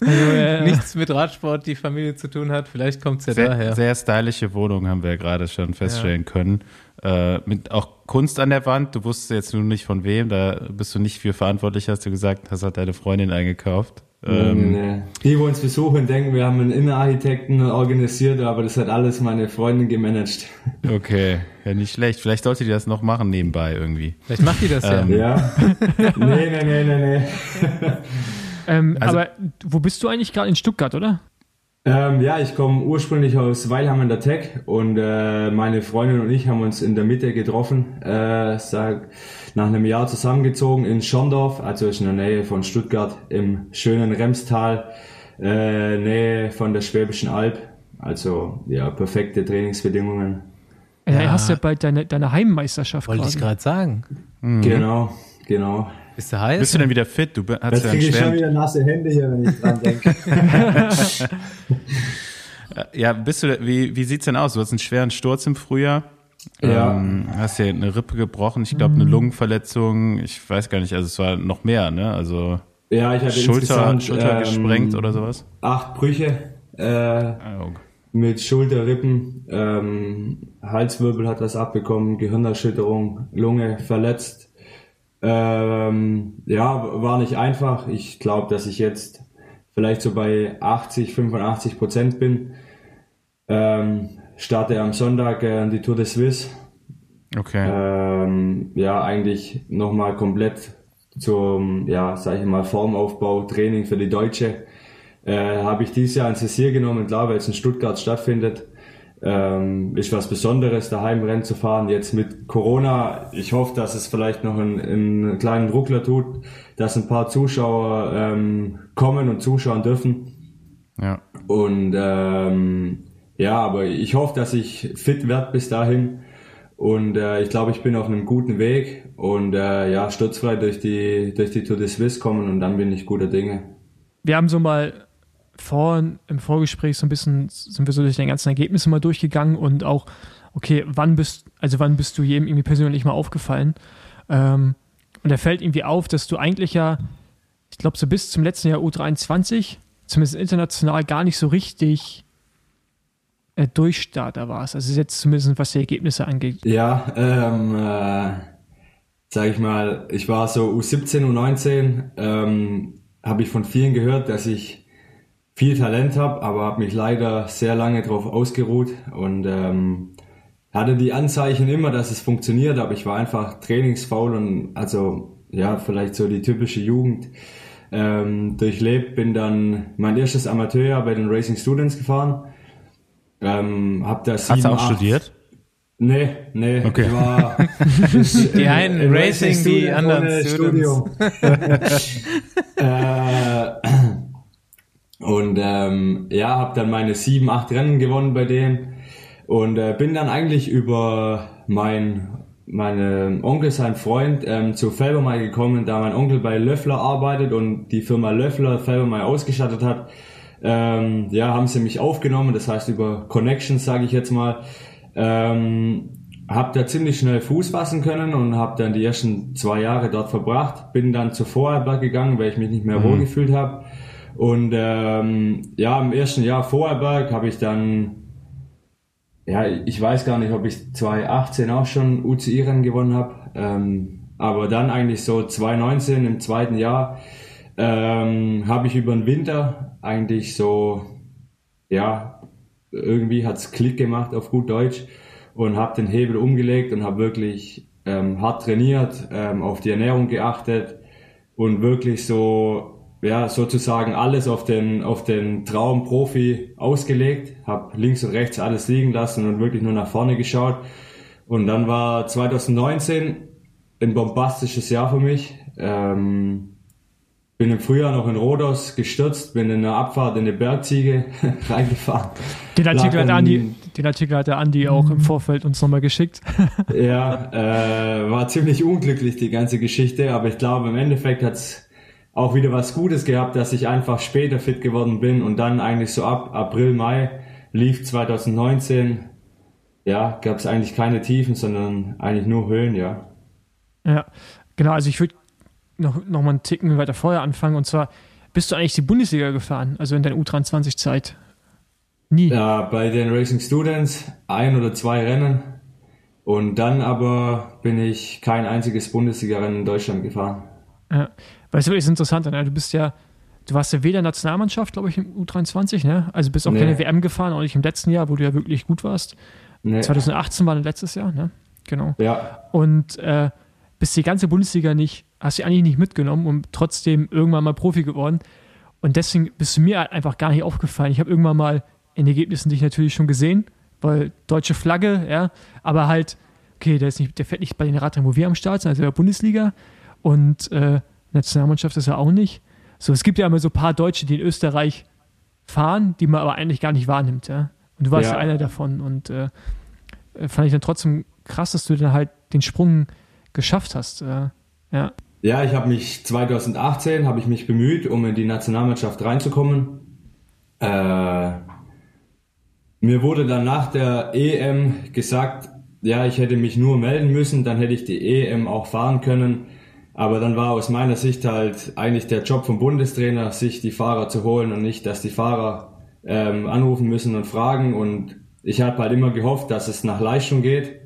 nichts mit Radsport die Familie zu tun hat. Vielleicht kommt es ja Sehr, daher. sehr stylische Wohnung haben wir gerade schon feststellen können. Äh, mit auch Kunst an der Wand. Du wusstest jetzt nur nicht von wem. Da bist du nicht für verantwortlich, hast du gesagt. Hast halt deine Freundin eingekauft. Ähm, Nee. Die, wo uns besuchen, denken, wir haben einen Innenarchitekten organisiert, aber das hat alles meine Freundin gemanagt. [LAUGHS] okay, ja nicht schlecht. Vielleicht sollte die das noch machen nebenbei irgendwie. Vielleicht macht die das ja. Ähm, Ja. [LAUGHS] nee, nee, nee, nee, nee. Ähm, Also- aber wo bist du eigentlich gerade in Stuttgart, oder? Ähm, ja, ich komme ursprünglich aus Weilheim an der Tech und äh, meine Freundin und ich haben uns in der Mitte getroffen, äh, sag, nach einem Jahr zusammengezogen in Schorndorf, also ist in der Nähe von Stuttgart im schönen Remstal, äh, Nähe von der Schwäbischen Alb. Also ja, perfekte Trainingsbedingungen. Ja. Ja. hast ja bald deine, deine Heimmeisterschaft Wollte ich gerade sagen. Genau, genau. Bist du heiß? Bist du denn wieder fit? Du hast Jetzt ja ich schon wieder nasse Hände hier, wenn ich dran denke. [LAUGHS] ja, bist du, wie, wie sieht's denn aus? Du hast einen schweren Sturz im Frühjahr. Ja. Ähm, hast ja eine Rippe gebrochen, ich glaube eine Lungenverletzung, ich weiß gar nicht, also es war noch mehr, ne? Also Ja, ich hatte Schulter, Schulter ähm, gesprengt oder sowas. Acht Brüche äh, Ah, okay. mit Schulter, Rippen, ähm, Halswirbel hat was abbekommen, Gehirnerschütterung, Lunge verletzt. Ähm, ja, war nicht einfach. Ich glaube, dass ich jetzt vielleicht so bei 80, 85 Prozent bin. Ähm, starte am Sonntag äh, die Tour de Suisse. Okay. Ähm, ja, eigentlich nochmal komplett zum, ja, sag ich mal, Formaufbau, Training für die Deutsche. Äh, Habe ich dieses Jahr ins Visier genommen, klar, weil es in Stuttgart stattfindet. Ähm, ist was Besonderes, daheim Rennen zu fahren. Jetzt mit Corona, ich hoffe, dass es vielleicht noch einen, einen kleinen Ruckler tut, dass ein paar Zuschauer ähm, kommen und zuschauen dürfen. ja. Und ähm, ja, aber ich hoffe, dass ich fit werde bis dahin. Und äh, ich glaube, ich bin auf einem guten Weg und äh, ja, sturzfrei durch die, durch die Tour de Suisse kommen und dann bin ich guter Dinge. Wir haben so mal vorhin im Vorgespräch so ein bisschen, sind wir so durch die ganzen Ergebnisse mal durchgegangen und auch, okay, wann bist, also wann bist du jedem irgendwie persönlich mal aufgefallen? Ähm, und da fällt irgendwie auf, dass du eigentlich ja, ich glaube, so bis zum letzten Jahr U23, zumindest international, gar nicht so richtig äh, Durchstarter warst. Also jetzt zumindest was die Ergebnisse angeht. Ja, ähm, äh, sag ich mal, ich war so U17, U19, ähm, habe ich von vielen gehört, dass ich viel Talent habe, aber habe mich leider sehr lange darauf ausgeruht und ähm, hatte die Anzeichen immer, dass es funktioniert, aber ich war einfach trainingsfaul und also ja, vielleicht so die typische Jugend ähm, durchlebt. Bin dann mein erstes Amateurjahr bei den Racing Students gefahren. Ähm, hab da Hast du auch acht- studiert? Nee, nee. Okay. Ich war [LAUGHS] Die einen im Racing, die Student anderen Students. [LAUGHS] äh, und ähm, ja, habe dann meine sieben, acht Rennen gewonnen bei denen und äh, bin dann eigentlich über mein meine Onkel, sein Freund, ähm, zu Felbermay gekommen, da mein Onkel bei Löffler arbeitet und die Firma Löffler Felbermay ausgestattet hat. Ähm, ja, haben sie mich aufgenommen, das heißt über Connections, sage ich jetzt mal. Ähm, hab da ziemlich schnell Fuß fassen können und habe dann die ersten zwei Jahre dort verbracht. Bin dann zu Vorarlberg gegangen, weil ich mich nicht mehr wohl gefühlt habe. Und ähm, ja, im ersten Jahr Vorarlberg habe ich dann, ja, ich weiß gar nicht, ob ich 2018 auch schon UCI-Rennen gewonnen habe. Ähm, aber dann eigentlich so 2019 im zweiten Jahr ähm, habe ich über den Winter eigentlich so, ja, irgendwie hat's Klick gemacht auf gut Deutsch und habe den Hebel umgelegt und habe wirklich ähm, hart trainiert, ähm, auf die Ernährung geachtet und wirklich so ja sozusagen alles auf den auf den Traum Profi ausgelegt, habe links und rechts alles liegen lassen und wirklich nur nach vorne geschaut und dann war 2019 ein bombastisches Jahr für mich. Ähm, bin im Frühjahr noch in Rhodos gestürzt, bin in einer Abfahrt in eine Bergziege [LAUGHS] reingefahren. Den Artikel, hat Andi, den Artikel hat der Andi auch im Vorfeld uns nochmal geschickt. Ja, äh, war ziemlich unglücklich die ganze Geschichte, aber ich glaube im Endeffekt hat's auch wieder was Gutes gehabt, dass ich einfach später fit geworden bin und dann eigentlich so ab April, Mai lief 2019, ja, gab's eigentlich keine Tiefen, sondern eigentlich nur Höhen, ja. Ja, genau. Also ich würde noch, noch mal einen Ticken weiter vorher anfangen. Und zwar, bist du eigentlich die Bundesliga gefahren? Also in deiner U23-Zeit? Nie. Ja, bei den Racing Students ein oder zwei Rennen und dann aber bin ich kein einziges Bundesliga-Rennen in Deutschland gefahren. Ja. Weißt du, was interessant ne? Du bist ja, du warst ja weder Nationalmannschaft, glaube ich, im U23, ne? Also bist auch Nee. keine WM gefahren, auch nicht im letzten Jahr, wo du ja wirklich gut warst. Nee. 2018 war dein letztes Jahr, ne? Genau. Ja, Und äh, bist die ganze Bundesliga nicht, hast sie eigentlich nicht mitgenommen und trotzdem irgendwann mal Profi geworden. Und deswegen bist du mir halt einfach gar nicht aufgefallen. Ich habe irgendwann mal in Ergebnissen dich natürlich schon gesehen, weil deutsche Flagge, ja, aber halt, okay, der, ist nicht, der fährt nicht bei den Radrennen, wo wir am Start sind, also in der Bundesliga. Und äh, Nationalmannschaft ist er auch nicht. So, es gibt ja immer so ein paar Deutsche, die in Österreich fahren, die man aber eigentlich gar nicht wahrnimmt, ja. Und du warst ja, Ja. einer davon. Und äh, äh, fand ich dann trotzdem krass, dass du dann halt den Sprung geschafft hast. Äh, ja. Ja, ich habe mich 2018 habe ich mich bemüht, um in die Nationalmannschaft reinzukommen. Äh, mir wurde dann nach der EM gesagt, ja, ich hätte mich nur melden müssen, dann hätte ich die EM auch fahren können. Aber dann war aus meiner Sicht halt eigentlich der Job vom Bundestrainer, sich die Fahrer zu holen und nicht, dass die Fahrer ähm, anrufen müssen und fragen. Und ich habe halt immer gehofft, dass es nach Leistung geht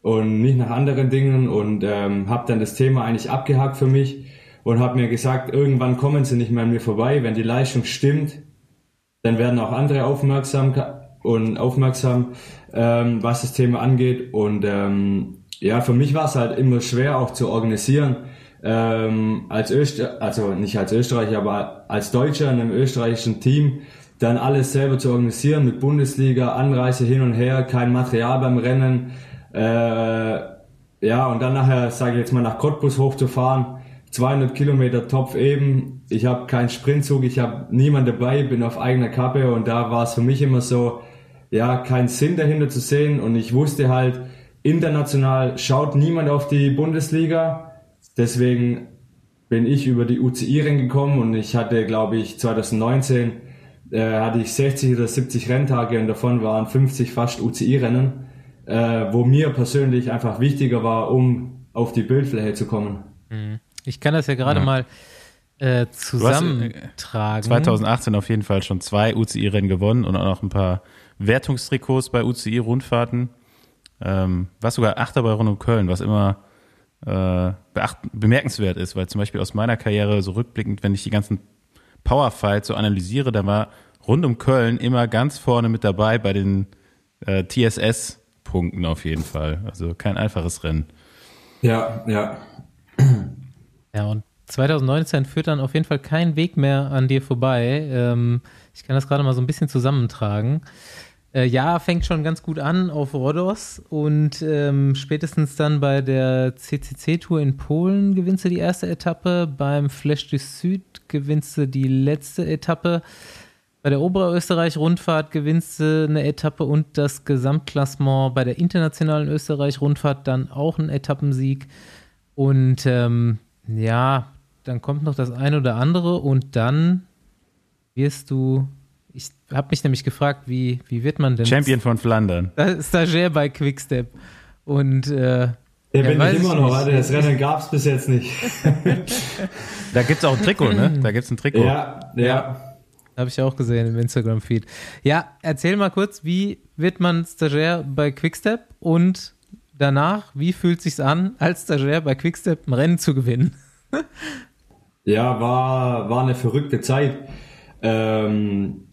und nicht nach anderen Dingen und ähm, habe dann das Thema eigentlich abgehakt für mich und habe mir gesagt, irgendwann kommen sie nicht mehr an mir vorbei. Wenn die Leistung stimmt, dann werden auch andere aufmerksam und aufmerksam, ähm, was das Thema angeht. Und ähm, ja, für mich war es halt immer schwer auch zu organisieren. Ähm, als Öster also nicht als Österreicher, aber als Deutscher in einem österreichischen Team, dann alles selber zu organisieren mit Bundesliga, Anreise hin und her, kein Material beim Rennen. Äh, ja, und dann nachher, sage ich jetzt mal, nach Cottbus hochzufahren, 200 Kilometer Topf eben. Ich habe keinen Sprintzug, ich habe niemand dabei, bin auf eigener Kappe und da war es für mich immer so, ja, keinen Sinn dahinter zu sehen und ich wusste halt, international schaut niemand auf die Bundesliga, deswegen bin ich über die UCI-Rennen gekommen und ich hatte, glaube ich, 2019 äh, hatte ich 60 oder 70 Renntage und davon waren 50 fast UCI-Rennen, äh, wo mir persönlich einfach wichtiger war, um auf die Bildfläche zu kommen. Mhm. Ich kann das ja gerade ja. mal äh, zusammentragen. 2018 auf jeden Fall schon zwei UCI-Rennen gewonnen und auch noch ein paar Wertungstrikots bei UCI-Rundfahrten. Ähm, was sogar Achter bei rund um Köln, was immer äh, bemerkenswert ist, weil zum Beispiel aus meiner Karriere so rückblickend, wenn ich die ganzen Powerfights so analysiere, da war rund um Köln immer ganz vorne mit dabei bei den äh, TSS-Punkten auf jeden Fall. Also kein einfaches Rennen. Ja, ja. Ja, und 2019 führt dann auf jeden Fall kein Weg mehr an dir vorbei. Ähm, ich kann das gerade mal so ein bisschen zusammentragen. Äh, ja, fängt schon ganz gut an auf Rodos und ähm, spätestens dann bei der CCC-Tour in Polen gewinnst du die erste Etappe. Beim Flash du Süd gewinnst du die letzte Etappe. Bei der Oberösterreich-Rundfahrt gewinnst du eine Etappe und das Gesamtklassement. Bei der internationalen Österreich-Rundfahrt dann auch ein Etappensieg. Und ähm, ja, dann kommt noch das eine oder andere und dann wirst du. Ich habe mich nämlich gefragt, wie, wie wird man denn. Champion von Flandern. Stagiaire bei Quickstep. Und. Äh, ja, bin ich immer noch, warte, das Rennen gab es bis jetzt nicht. [LAUGHS] da gibt es auch ein Trikot, ne? Da gibt es ein Trikot. Ja, ja. ja. Habe ich ja auch gesehen im Instagram-Feed. Ja, erzähl mal kurz, wie wird man Stagiaire bei Quickstep und danach, wie fühlt sich's an, als Stagiaire bei Quickstep ein Rennen zu gewinnen? [LAUGHS] ja, war, war eine verrückte Zeit. Ähm,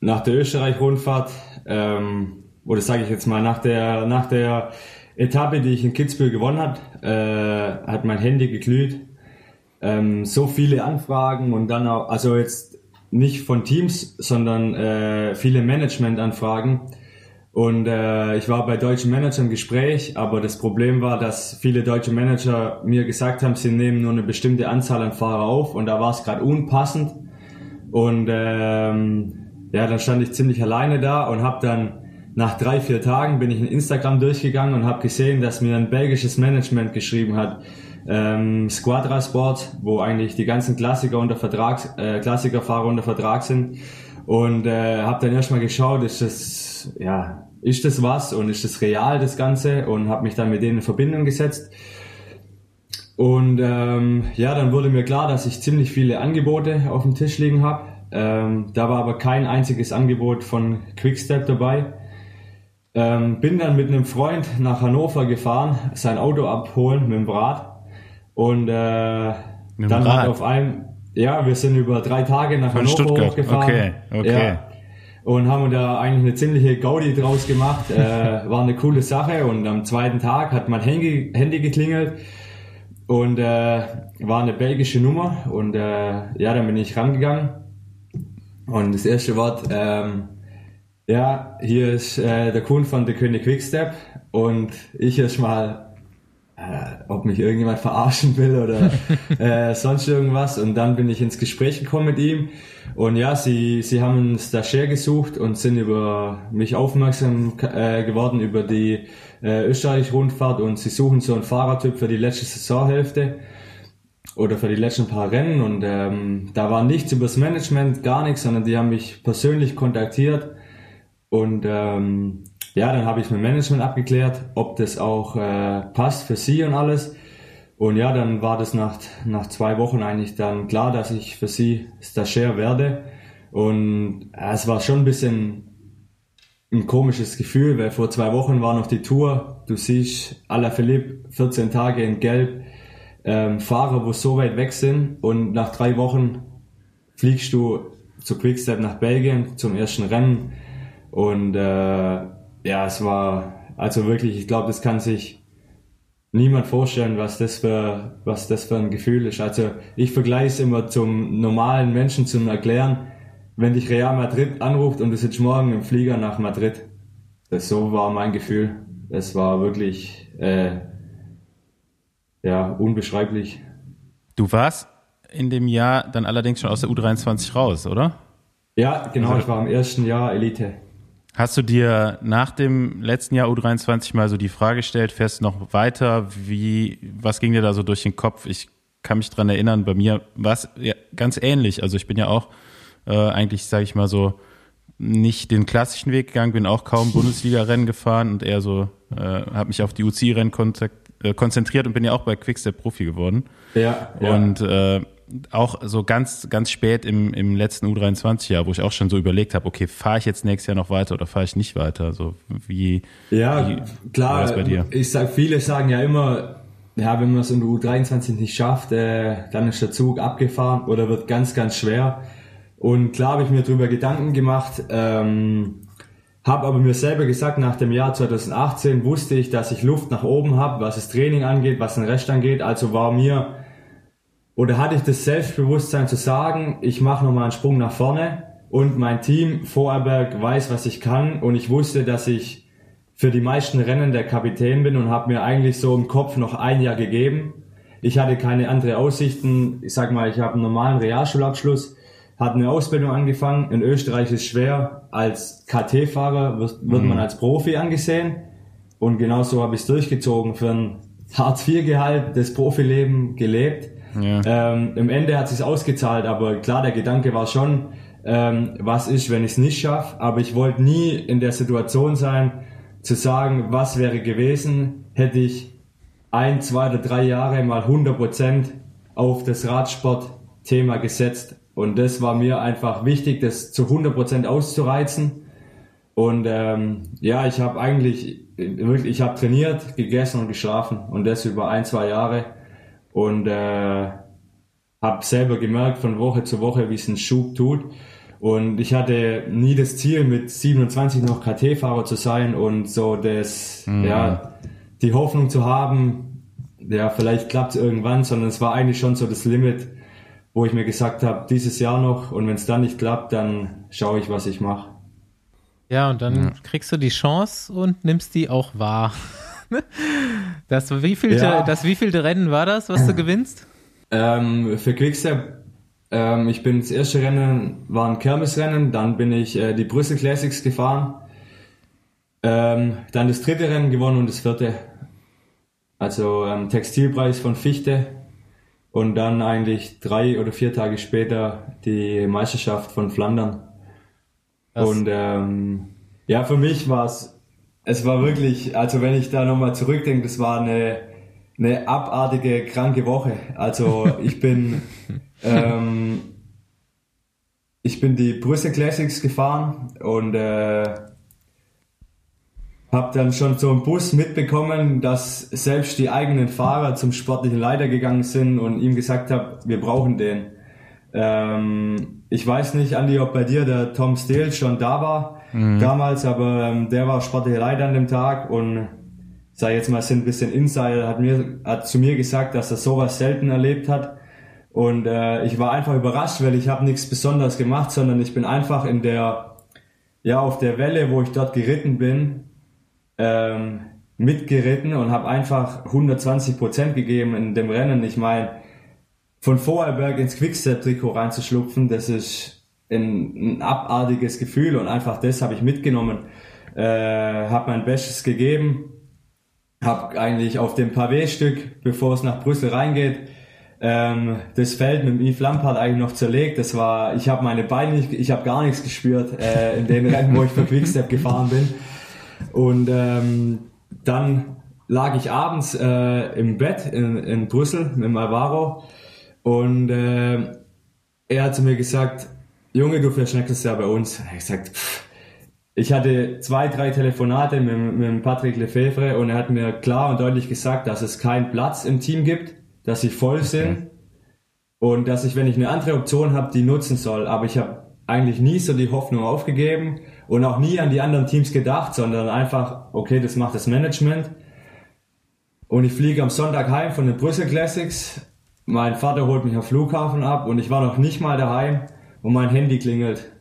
nach der Österreich-Rundfahrt, ähm, oder sage ich jetzt mal, nach der, nach der Etappe, die ich in Kitzbühel gewonnen habe, äh, hat mein Handy geglüht. Ähm, so viele Anfragen und dann auch, also jetzt nicht von Teams, sondern äh, viele Management-Anfragen und äh, ich war bei deutschen Managern im Gespräch, aber das Problem war, dass viele deutsche Manager mir gesagt haben, sie nehmen nur eine bestimmte Anzahl an Fahrer auf und da war es gerade unpassend. Und ähm, ja, dann stand ich ziemlich alleine da und habe dann nach drei, vier Tagen bin ich in Instagram durchgegangen und habe gesehen, dass mir ein belgisches Management geschrieben hat, ähm, Squadra Sport, wo eigentlich die ganzen Klassiker unter Vertrag, äh, Klassikerfahrer unter Vertrag sind. Und äh, habe dann erstmal geschaut, ist das, ja, ist das was und ist das real, das Ganze? Und habe mich dann mit denen in Verbindung gesetzt. Und ähm, ja, dann wurde mir klar, dass ich ziemlich viele Angebote auf dem Tisch liegen habe. Ähm, da war aber kein einziges Angebot von Quickstep dabei. Ähm, bin dann mit einem Freund nach Hannover gefahren, sein Auto abholen mit dem Rad. Und äh, mit dann Rad. auf einem, ja, wir sind über drei Tage nach Von Hannover Stuttgart. hochgefahren. Okay, okay. Ja, und haben da eigentlich eine ziemliche Gaudi draus gemacht. äh, [LAUGHS] war eine coole Sache und am zweiten Tag hat mein Handy, Handy geklingelt und äh, war eine belgische Nummer und äh, ja, dann bin ich rangegangen und das erste Wort, ähm, ja, hier ist äh, der Kunde von der König Quickstep und ich erstmal äh, ob mich irgendjemand verarschen will oder [LAUGHS] äh, sonst irgendwas. Und dann bin ich ins Gespräch gekommen mit ihm. Und ja, sie, sie haben einen Stagiaire gesucht und sind über mich aufmerksam äh, geworden über die äh, Österreich-Rundfahrt und sie suchen so einen Fahrertyp für die letzte Saisonhälfte oder für die letzten paar Rennen und ähm, da war nichts übers Management, gar nichts, sondern die haben mich persönlich kontaktiert und ähm, ja, dann habe ich mit Management abgeklärt, ob das auch äh, passt für sie und alles. Und ja, dann war das nach, nach zwei Wochen eigentlich dann klar, dass ich für sie Stagiaire werde. Und ja, es war schon ein bisschen ein komisches Gefühl, weil vor zwei Wochen war noch die Tour. Du siehst Alaphilippe 14 Tage in Gelb, ähm, Fahrer, wo so weit weg sind. Und nach drei Wochen fliegst du zu Quickstep nach Belgien zum ersten Rennen. Und äh, ja, es war also wirklich, ich glaube, das kann sich niemand vorstellen, was das für was das für ein Gefühl ist. Also ich vergleiche es immer zum normalen Menschen zum Erklären, wenn dich Real Madrid anruft und du sitzt morgen im Flieger nach Madrid. Das so war mein Gefühl. Es war wirklich äh, ja unbeschreiblich. Du warst in dem Jahr dann allerdings schon aus der U23 raus, oder? Ja, genau. Also, ich war im ersten Jahr Elite. Hast du dir nach dem letzten Jahr U23 mal so die Frage gestellt, fährst du noch weiter? Wie, was ging dir da so durch den Kopf? Ich kann mich dran erinnern, bei mir war es ja, ganz ähnlich. Also ich bin ja auch äh, eigentlich, sage ich mal so, nicht den klassischen Weg gegangen, bin auch kaum [LAUGHS] Bundesliga-Rennen gefahren und eher so, äh, habe mich auf die UCI-Rennen äh, konzentriert und bin ja auch bei Quickstep Profi geworden. Ja. ja. Und äh, auch so ganz, ganz spät im, im letzten U23-Jahr, wo ich auch schon so überlegt habe, okay, fahre ich jetzt nächstes Jahr noch weiter oder fahre ich nicht weiter? So wie, ja, wie klar, das bei dir? Ich sag, viele sagen ja immer, ja, wenn man es in der U23 nicht schafft, äh, dann ist der Zug abgefahren oder wird ganz, ganz schwer. Und klar habe ich mir darüber Gedanken gemacht, ähm, habe aber mir selber gesagt, nach dem Jahr 2018 wusste ich, dass ich Luft nach oben habe, was das Training angeht, was den Rest angeht. Also war mir oder hatte ich das Selbstbewusstsein zu sagen, ich mache nochmal einen Sprung nach vorne und mein Team Vorarlberg weiß, was ich kann und ich wusste, dass ich für die meisten Rennen der Kapitän bin und habe mir eigentlich so im Kopf noch ein Jahr gegeben. Ich hatte keine andere Aussichten. Ich sag mal, ich habe einen normalen Realschulabschluss, hatte eine Ausbildung angefangen. In Österreich ist schwer. Als KT-Fahrer wird, wird mhm. man als Profi angesehen. Und genauso habe ich es durchgezogen für ein Hartz-IV-Gehalt, das Profileben gelebt. Ja. Ähm, Im Ende hat es sich ausgezahlt, aber klar, der Gedanke war schon, ähm, was ist, wenn ich es nicht schaffe. Aber ich wollte nie in der Situation sein, zu sagen, was wäre gewesen, hätte ich ein, zwei oder drei Jahre mal 100 Prozent auf das Radsport-Thema gesetzt. Und das war mir einfach wichtig, das zu 100 Prozent auszureizen. Und ähm, ja, ich habe eigentlich wirklich, ich habe trainiert, gegessen und geschlafen und das über ein, zwei Jahre und äh, habe selber gemerkt von Woche zu Woche, wie es ein Schub tut. Und ich hatte nie das Ziel, mit 27 noch KT-Fahrer zu sein und so das, mhm. ja, die Hoffnung zu haben, ja, vielleicht klappt es irgendwann, sondern es war eigentlich schon so das Limit, wo ich mir gesagt habe, dieses Jahr noch und wenn es dann nicht klappt, dann schaue ich, was ich mache. Ja, und dann ja. kriegst du die Chance und nimmst die auch wahr. [LAUGHS] Das wievielte, ja. das wievielte Rennen war das, was du [CLEARS THROAT] gewinnst? Ähm, für Quickstep, ähm, ich bin das erste Rennen, war ein Kirmesrennen, dann bin ich äh, die Brüssel Classics gefahren, ähm, dann das dritte Rennen gewonnen und das vierte. Also ähm, Textilpreis von Fichte und dann eigentlich drei oder vier Tage später die Meisterschaft von Flandern. Das und ähm, ja, für mich war es es war wirklich, also wenn ich da nochmal zurückdenke, das war eine, eine abartige, kranke Woche. Also [LAUGHS] ich bin, ähm, ich bin die Brüssel Classics gefahren und äh, habe dann schon so im Bus mitbekommen, dass selbst die eigenen Fahrer zum sportlichen Leiter gegangen sind und ihm gesagt haben, wir brauchen den. Ähm, ich weiß nicht, Andi, ob bei dir der Tom Steele schon da war mhm. damals, aber ähm, der war sportlicher Leiter an dem Tag und sag jetzt mal, sind ein bisschen Insider, hat mir, hat zu mir gesagt, dass er sowas selten erlebt hat. Und äh, ich war einfach überrascht, weil ich habe nichts Besonderes gemacht, sondern ich bin einfach in der, ja, auf der Welle, wo ich dort geritten bin, ähm, mitgeritten und habe einfach 120 Prozent gegeben in dem Rennen. Ich meine, von Vorarlberg ins Quickstep-Trikot reinzuschlupfen, das ist ein, ein abartiges Gefühl und einfach das habe ich mitgenommen. Äh, habe mein Bestes gegeben, habe eigentlich auf dem Pavé-Stück, bevor es nach Brüssel reingeht, ähm, das Feld mit Yves Lampard eigentlich noch zerlegt. Das war, ich habe meine Beine nicht, ich habe gar nichts gespürt äh, in den Rennen, wo ich für Quickstep gefahren bin. Und ähm, dann lag ich abends äh, im Bett in, in Brüssel mit Alvaro und äh, er hat zu mir gesagt, Junge, du nächstes Jahr bei uns. Er hat gesagt, pff, ich hatte zwei, drei Telefonate mit, mit Patrick Lefebvre und er hat mir klar und deutlich gesagt, dass es keinen Platz im Team gibt, dass sie voll sind und dass ich, wenn ich eine andere Option habe, die nutzen soll. Aber ich habe eigentlich nie so die Hoffnung aufgegeben und auch nie an die anderen Teams gedacht, sondern einfach, okay, das macht das Management. Und ich fliege am Sonntag heim von den Brüssel Classics. Mein Vater holt mich am Flughafen ab und ich war noch nicht mal daheim und mein Handy klingelt.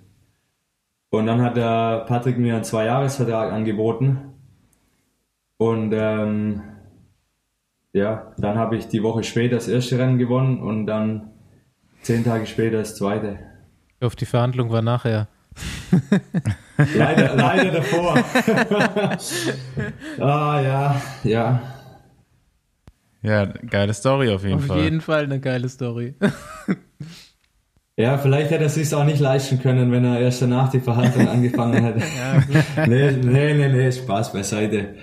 Und dann hat der Patrick mir einen Zwei-Jahres-Vertrag angeboten. Und ähm, ja, dann habe ich die Woche später das erste Rennen gewonnen und dann zehn Tage später das zweite. Hoffe, die Verhandlung war nachher. [LAUGHS] Leider, leider davor. [LAUGHS] ah ja, ja. Ja, geile Story auf jeden Auf Fall. jeden Fall eine geile Story. [LAUGHS] Ja, vielleicht hätte er sich auch nicht leisten können, wenn er erst danach die Verhandlung angefangen hätte. nee, nee, nee, nee, Spaß beiseite.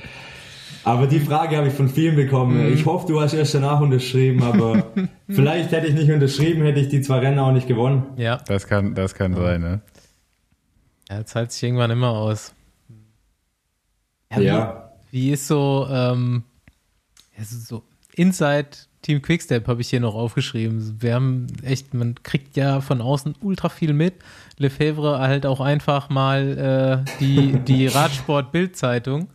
Aber die Frage habe ich von vielen bekommen. Ich hoffe, du hast erst danach unterschrieben, aber vielleicht hätte ich nicht unterschrieben, hätte ich die zwei Rennen auch nicht gewonnen. ja. Das kann, das kann sein, ne? Ja, zahlt sich irgendwann immer aus. Ja, Wie ist so, ähm, ja, so, so Inside Team Quickstep habe ich hier noch aufgeschrieben. Wir haben echt, man kriegt ja von außen ultra viel mit. Lefebvre halt auch einfach mal äh, die, die [LAUGHS] Radsport-Bild-Zeitung.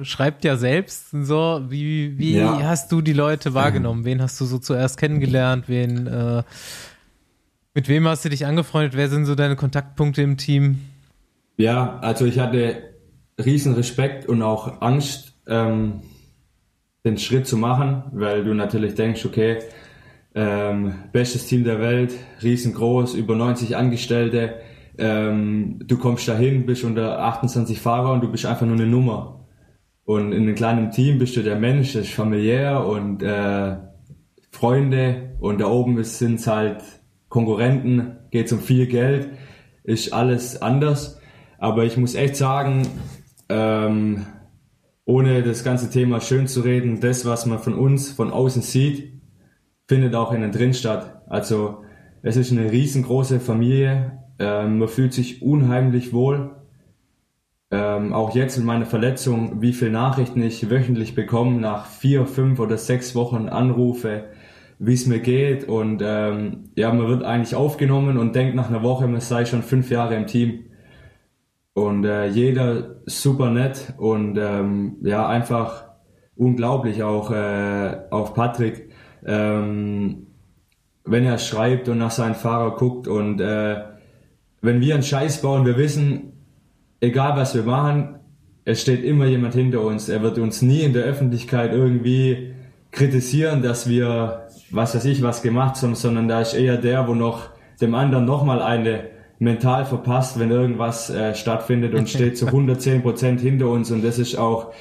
Schreibt ja selbst so, wie, wie Ja. hast du die Leute wahrgenommen? Wen hast du so zuerst kennengelernt? Wen, äh, mit wem hast du dich angefreundet? Wer sind so deine Kontaktpunkte im Team? ja, also ich hatte riesen Respekt und auch Angst, ähm, den Schritt zu machen, weil du natürlich denkst, okay, ähm, bestes Team der Welt, riesengroß, über 90 Angestellte, ähm, du kommst dahin, bist unter 28 Fahrer und du bist einfach nur eine Nummer. Und in einem kleinen Team bist du der Mensch, das ist familiär und äh, Freunde und da oben sind halt Konkurrenten, geht um viel Geld, ist alles anders. Aber ich muss echt sagen, ähm, ohne das ganze Thema schön zu reden, das, was man von uns von außen sieht, findet auch innen drin statt. Also es ist eine riesengroße Familie, ähm, man fühlt sich unheimlich wohl. Ähm, auch jetzt in meiner Verletzung, wie viele Nachrichten ich wöchentlich bekomme, nach vier, fünf oder sechs Wochen Anrufe, wie es mir geht und ähm, ja, man wird eigentlich aufgenommen und denkt nach einer Woche, man sei schon fünf Jahre im Team. Und äh, jeder super nett und ähm, ja, einfach unglaublich auch äh, auf Patrick. Ähm, wenn er schreibt und nach seinen Fahrer guckt und äh, wenn wir einen Scheiß bauen, wir wissen, egal was wir machen, es steht immer jemand hinter uns. Er wird uns nie in der Öffentlichkeit irgendwie kritisieren, dass wir, was weiß ich, was gemacht haben, sondern da ist eher der, wo noch dem anderen nochmal eine mental verpasst, wenn irgendwas äh, stattfindet und steht zu 110 Prozent hinter uns. Und das ist auch,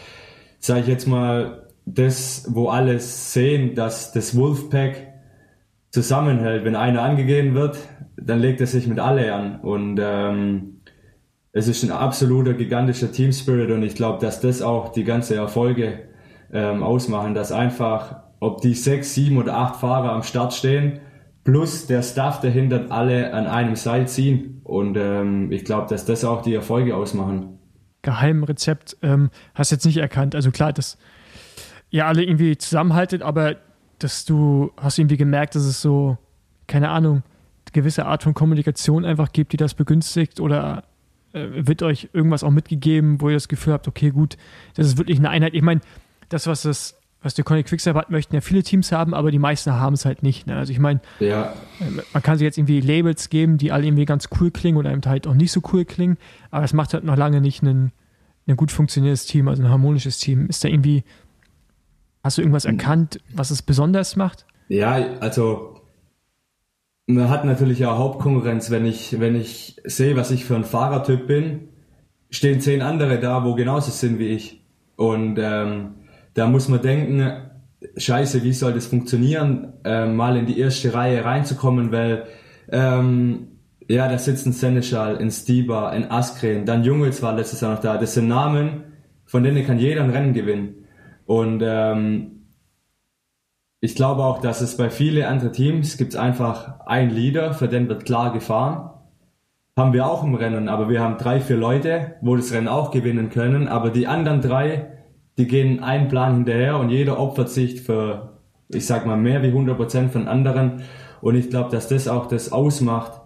sage ich jetzt mal, das, wo alle sehen, dass das Wolfpack zusammenhält. Wenn einer angegeben wird, dann legt er sich mit alle an. Und ähm, es ist ein absoluter gigantischer Team Spirit. Und ich glaube, dass das auch die ganze Erfolge ähm, ausmachen, dass einfach, ob die sechs, sieben oder acht Fahrer am Start stehen, plus der Staff dahinter alle an einem Seil ziehen und ähm, ich glaube, dass das auch die Erfolge ausmachen. Geheimrezept ähm, hast jetzt nicht erkannt. Also klar, dass ihr alle irgendwie zusammenhaltet, aber dass du hast irgendwie gemerkt, dass es so, keine Ahnung, gewisse Art von Kommunikation einfach gibt, die das begünstigt oder äh, wird euch irgendwas auch mitgegeben, wo ihr das Gefühl habt, okay, gut, das ist wirklich eine Einheit. Ich meine, das, was das, was der Connect Quickstep hat, möchten ja viele Teams haben, aber die meisten haben es halt nicht. Ne? Also ich meine, Ja, man kann sich jetzt irgendwie Labels geben, die alle irgendwie ganz cool klingen oder eben halt auch nicht so cool klingen, aber es macht halt noch lange nicht ein, ein gut funktionierendes Team, also ein harmonisches Team. Ist da irgendwie, hast du irgendwas erkannt, was es besonders macht? Ja, also man hat natürlich auch Hauptkonkurrenz, wenn ich, wenn ich sehe, was ich für ein Fahrertyp bin, stehen zehn andere da, wo genauso sind wie ich. Und ähm, da muss man denken, scheiße, wie soll das funktionieren, ähm, mal in die erste Reihe reinzukommen, weil ähm, ja, da sitzen Seneschal, in Stiba, in Askren, dann Jungels war letztes Jahr noch da. Das sind Namen, von denen kann jeder ein Rennen gewinnen. Und ähm, ich glaube auch, dass es bei vielen anderen Teams gibt einfach ein Leader, für den wird klar gefahren. Haben wir auch im Rennen, aber wir haben drei, vier Leute, wo das Rennen auch gewinnen können. Aber die anderen drei, die gehen einen Plan hinterher und jeder opfert sich für, ich sag mal, mehr wie 100 Prozent von anderen. Und ich glaube, dass das auch das ausmacht,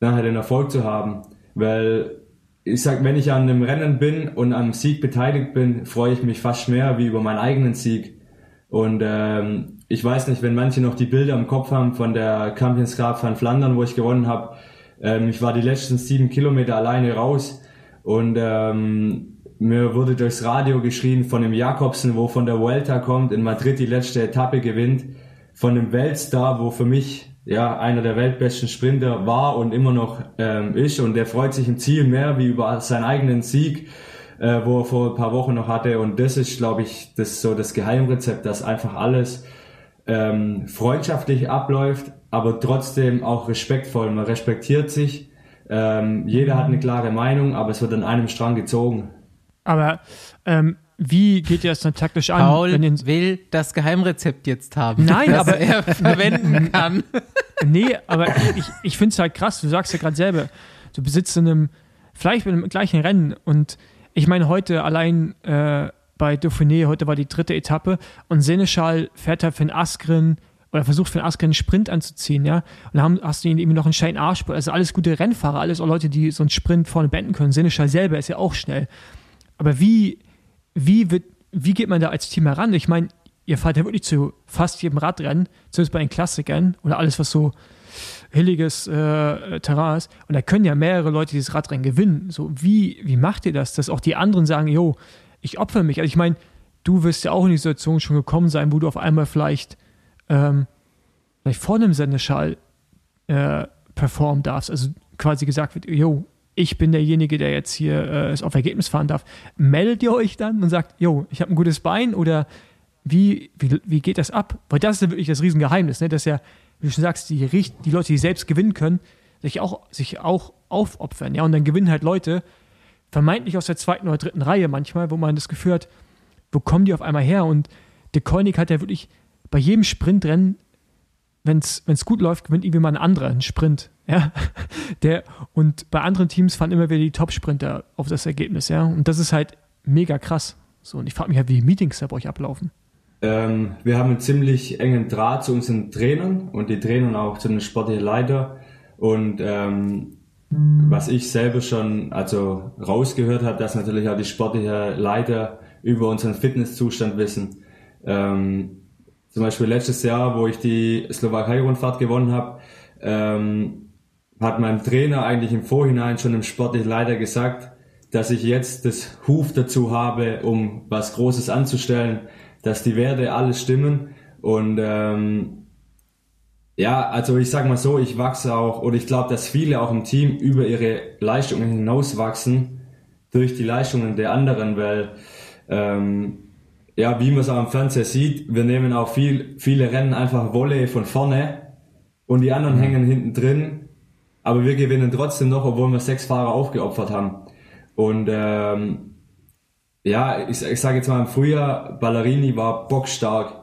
nachher den Erfolg zu haben. Weil ich sag, wenn ich an einem Rennen bin und am Sieg beteiligt bin, freue ich mich fast mehr wie über meinen eigenen Sieg. Und ähm, ich weiß nicht, wenn manche noch die Bilder im Kopf haben von der Champions Cup von Flandern, wo ich gewonnen habe. Ähm, ich war die letzten sieben Kilometer alleine raus und ähm, mir wurde durchs Radio geschrien von dem Jakobsen, wo von der Vuelta kommt, in Madrid die letzte Etappe gewinnt, von dem Weltstar, wo für mich ja einer der weltbesten Sprinter war und immer noch ähm, ist und der freut sich im Ziel mehr wie über seinen eigenen Sieg äh, wo er vor ein paar Wochen noch hatte. Und das ist, glaube ich, das so das Geheimrezept, dass einfach alles ähm, freundschaftlich abläuft, aber trotzdem auch respektvoll. Man respektiert sich. Ähm, jeder hat eine klare Meinung, aber es wird an einem Strang gezogen. Aber ähm, wie geht ihr das dann taktisch an? Paul will das Geheimrezept jetzt haben, Nein, das aber- er [LAUGHS] verwenden kann. Nee, aber ich, ich finde es halt krass, du sagst ja gerade selber, du besitzt in einem, vielleicht mit dem gleichen Rennen und ich meine heute allein äh, bei Dauphiné, heute war die dritte Etappe und Seneschal fährt halt für den Askren oder versucht für den Askren einen Sprint anzuziehen, ja, und dann hast du ihn eben noch einen Shane Arspur, also alles gute Rennfahrer, alles auch Leute, die so einen Sprint vorne beenden können. Seneschal selber ist ja auch schnell. Aber wie, wie, wird, wie geht man da als Team heran? Ich meine, ihr fahrt ja wirklich zu fast jedem Radrennen, zumindest bei den Klassikern oder alles, was so hilliges äh, Terrain ist. Und da können ja mehrere Leute dieses Radrennen gewinnen. So, wie, wie macht ihr das, dass auch die anderen sagen, jo, ich opfer mich? Also ich meine, du wirst ja auch in die Situation schon gekommen sein, wo du auf einmal vielleicht, ähm, vielleicht vor einem Sendeschall äh, performen darfst. Also quasi gesagt wird, jo, ich bin derjenige, der jetzt hier äh, es auf Ergebnis fahren darf. Meldet ihr euch dann und sagt, jo, ich habe ein gutes Bein oder wie, wie, wie geht das ab? Weil das ist ja wirklich das Riesengeheimnis, ne? dass ja, wie du schon sagst, die, die Leute, die selbst gewinnen können, sich auch, sich auch aufopfern. Ja? Und dann gewinnen halt Leute, vermeintlich aus der zweiten oder dritten Reihe manchmal, wo man das Gefühl hat, wo kommen die auf einmal her? Und De Koenig hat ja wirklich bei jedem Sprintrennen, wenn es gut läuft, gewinnt irgendwie mal ein anderer einen Sprint. Ja? Der, und bei anderen Teams fahren immer wieder die Top-Sprinter auf das Ergebnis. Ja? Und das ist halt mega krass. So, und ich frage mich halt, wie die Meetings da bei euch ablaufen. Ähm, wir haben einen ziemlich engen Draht zu unseren Trainern und die Trainer auch zu den sportlichen Leiter. Und ähm, was ich selber schon also rausgehört habe, dass natürlich auch die sportlichen Leiter über unseren Fitnesszustand wissen. Ähm, zum Beispiel letztes Jahr, wo ich die Slowakei-Rundfahrt gewonnen habe, ähm, hat mein Trainer eigentlich im Vorhinein schon dem sportlichen Leiter gesagt, dass ich jetzt das Huf dazu habe, um was Großes anzustellen, dass die Werte alles stimmen. Und ähm, ja, also ich sag mal so, ich wachse auch oder ich glaube, dass viele auch im Team über ihre Leistungen hinaus wachsen durch die Leistungen der anderen, weil ähm, ja, wie man es auch im Fernseher sieht, wir nehmen auch viel, viele Rennen einfach Wolle von vorne und die anderen hängen hinten drin, aber wir gewinnen trotzdem noch, obwohl wir sechs Fahrer aufgeopfert haben. Und ähm, ja, ich, ich sage jetzt mal im Frühjahr, Ballerini war bockstark.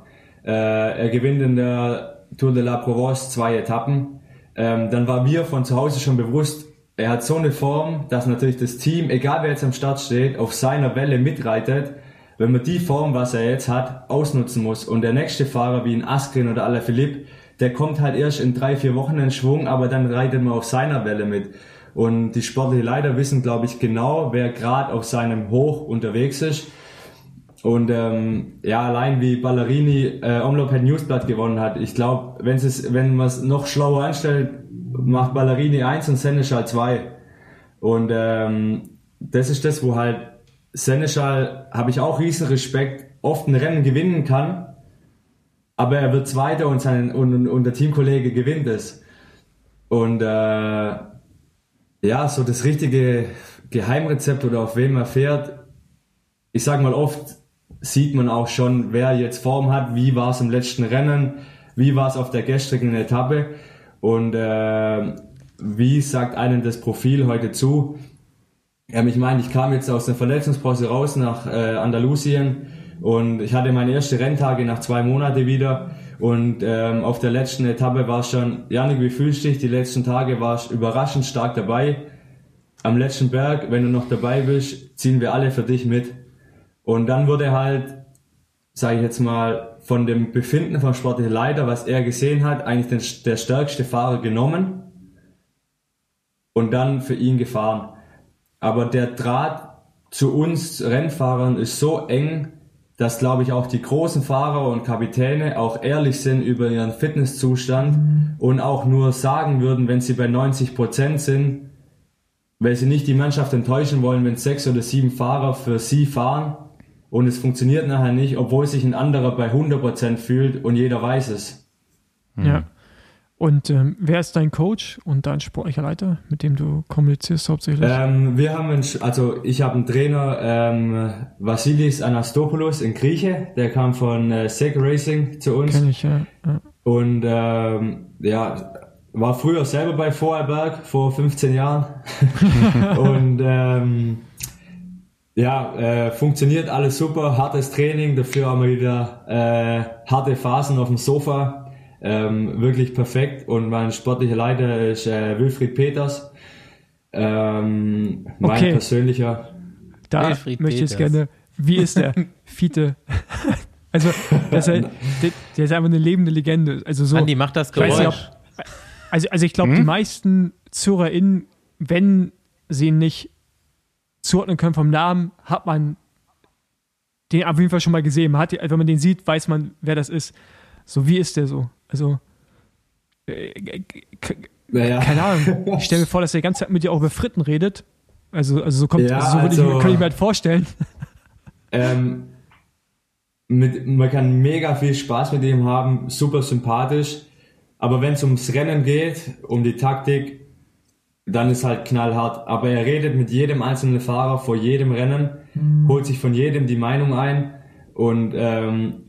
Äh, er gewinnt in der Tour de la Provence zwei Etappen. Ähm, dann war mir von zu Hause schon bewusst, er hat so eine Form, dass natürlich das Team, egal wer jetzt am Start steht, auf seiner Welle mitreitet, wenn man die Form, was er jetzt hat, ausnutzen muss. Und der nächste Fahrer wie ein Askren oder Alaphilippe, der kommt halt erst in drei, vier Wochen in Schwung, aber dann reitet man auf seiner Welle mit. Und die sportlichen Leiter wissen, glaube ich, genau, wer gerade auf seinem Hoch unterwegs ist. Und ähm, ja, allein wie Ballerini äh, Omloped Newsblatt gewonnen hat, ich glaube, wenn man es noch schlauer anstellt, macht Ballerini 1 und Seneschal 2. Und ähm, das ist das, wo halt Seneschal, habe ich auch riesen Respekt, oft ein Rennen gewinnen kann, aber er wird Zweiter und, sein, und, und der Teamkollege gewinnt es. Und äh, ja, so das richtige Geheimrezept oder auf wem er fährt, ich sag mal oft sieht man auch schon, wer jetzt Form hat, wie war es im letzten Rennen, wie war es auf der gestrigen ähm, ich meine, ich kam jetzt aus der Verletzungspause raus nach äh, Andalusien und ich hatte meine erste Renntage nach zwei Monaten wieder und ähm, auf der letzten Etappe war schon, Janik, wie fühlst du dich? Die letzten Tage warst überraschend stark dabei. Am letzten Berg, wenn du noch dabei bist, ziehen wir alle für dich mit. Und dann wurde halt, sage ich jetzt mal, von dem Befinden vom sportlichen Leiter, was er gesehen hat, eigentlich den, der stärkste Fahrer genommen und dann für ihn gefahren. Aber der Draht zu uns Rennfahrern ist so eng, dass, glaube ich, auch die großen Fahrer und Kapitäne auch ehrlich sind über ihren Fitnesszustand und auch nur sagen würden, wenn sie bei 90 Prozent sind, weil sie nicht die Mannschaft enttäuschen wollen, wenn sechs oder sieben Fahrer für sie fahren und es funktioniert nachher nicht, obwohl sich ein anderer bei 100 Prozent fühlt und jeder weiß es. Ja. Und ähm, wer ist dein Coach und dein sportlicher Leiter, mit dem du kommunizierst hauptsächlich? Ähm, wir haben, einen, also ich habe einen Trainer, ähm, Vasilis Anastopoulos in Grieche, der kam von äh, Seg Racing zu uns. Kenn ich, ja. ja. Und ähm, ja, war früher selber bei Vorarlberg vor 15 Jahren. [LAUGHS] und ähm, ja, äh, funktioniert alles super, hartes Training, dafür haben wir wieder äh, harte Phasen auf dem Sofa. Ähm, wirklich perfekt. Und mein sportlicher Leiter ist äh, Wilfried Peters. Ähm, mein Okay. persönlicher. Da Wilfried möchte ich jetzt Peters. gerne, wie ist der [LAUGHS] Fiete? [LAUGHS] also, das ist, der, der ist einfach eine lebende Legende. Also so, Andi, mach das Ich weiß nicht, Geräusch. also, also ich glaube, die meisten ZuhörerInnen, wenn sie ihn nicht zuordnen können vom Namen, hat man den auf jeden Fall schon mal gesehen. Man hat, wenn man den sieht, weiß man, wer das ist. So, wie ist der so? Also, äh, Naja. keine Ahnung. Ich stelle mir vor, dass er die ganze Zeit mit dir auch über Fritten redet. Also, also so kommt, Ja, also so würde ich, also- kann ich mir halt vorstellen. Ähm, mit, man kann mega viel Spaß mit ihm haben, super sympathisch. Aber wenn es ums Rennen geht, um die Taktik, dann ist halt knallhart. Aber er redet mit jedem einzelnen Fahrer vor jedem Rennen, holt sich von jedem die Meinung ein und ähm,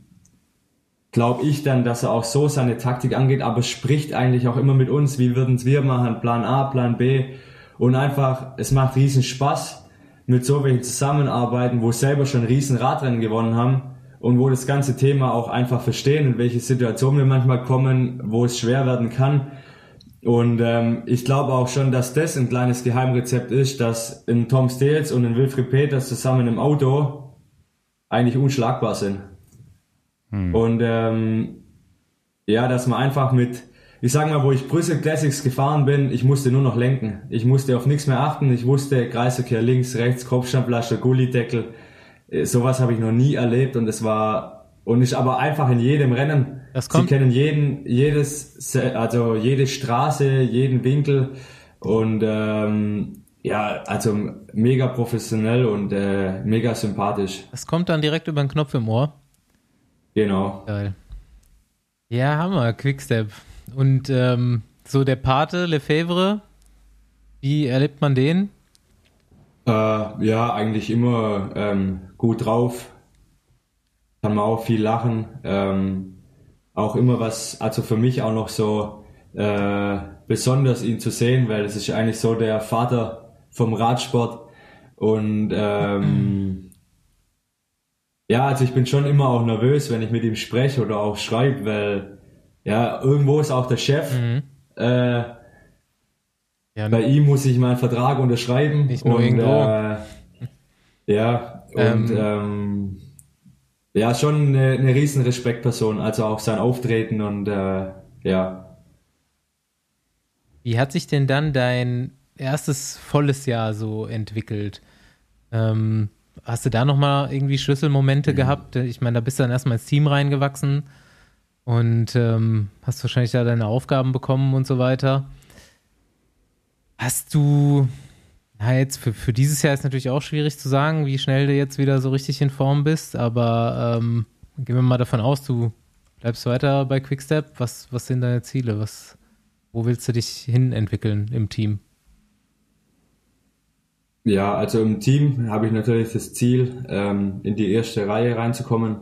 glaube ich dann, dass er auch so seine Taktik angeht, aber spricht eigentlich auch immer mit uns, wie würden wir machen, Plan A, Plan B und einfach, es macht riesen Spaß mit so welchen zusammenarbeiten, wo selber schon riesen Radrennen gewonnen haben und wo das ganze Thema auch einfach verstehen, in welche Situation wir manchmal kommen, wo es schwer werden kann. Und ähm, ich glaube auch schon, dass das ein kleines Geheimrezept ist, dass in Tom Stales und in Wilfried Peters zusammen im Auto eigentlich unschlagbar sind. Und ähm, ja, dass man einfach mit, ich sag mal, wo ich Brüssel Classics gefahren bin, ich musste nur noch lenken. Ich musste auf nichts mehr achten. Ich wusste Kreisverkehr links, rechts, Kopfsteinpflaster, Gullideckel. Äh, Sowas habe ich noch nie erlebt und es war und ist aber einfach in jedem Rennen. Das Sie kommt- kennen jeden, jedes, also jede Straße, jeden Winkel und ähm, ja, also mega professionell und äh, mega sympathisch. Das kommt dann direkt über den Knopf im Ohr. Genau. Geil. Ja, Hammer, Quickstep. Und ähm, so der Pate, Lefebvre, wie erlebt man den? Äh, ja, eigentlich immer ähm, gut drauf. Kann man auch viel lachen. Ähm, auch immer was, also für mich auch noch so äh, besonders ihn zu sehen, weil es ist eigentlich so der Vater vom Radsport. Und ähm, [CLEARS THROAT] ja, also ich bin schon immer auch nervös, wenn ich mit ihm spreche oder auch schreibe, weil ja, irgendwo ist auch der Chef. Mhm. Äh, Ja, bei ihm muss ich meinen Vertrag unterschreiben. Nicht nur und, irgendwo. Äh, ja, und Ähm. ähm, ja, schon eine, eine riesen Respektperson, also auch sein Auftreten und äh, ja. Wie hat sich denn dann dein erstes volles Jahr so entwickelt? Ähm, hast du da nochmal irgendwie Schlüsselmomente gehabt? Ich meine, da bist du dann erstmal ins Team reingewachsen und ähm, hast wahrscheinlich da deine Aufgaben bekommen und so weiter. Hast du, na jetzt für, für dieses Jahr ist natürlich auch schwierig zu sagen, wie schnell du jetzt wieder so richtig in Form bist, aber ähm, gehen wir mal davon aus, du bleibst weiter bei Quickstep. Was, was sind deine Ziele? Was, wo willst du dich hin entwickeln im Team? Ja, also im Team habe ich natürlich das Ziel, ähm, in die erste Reihe reinzukommen.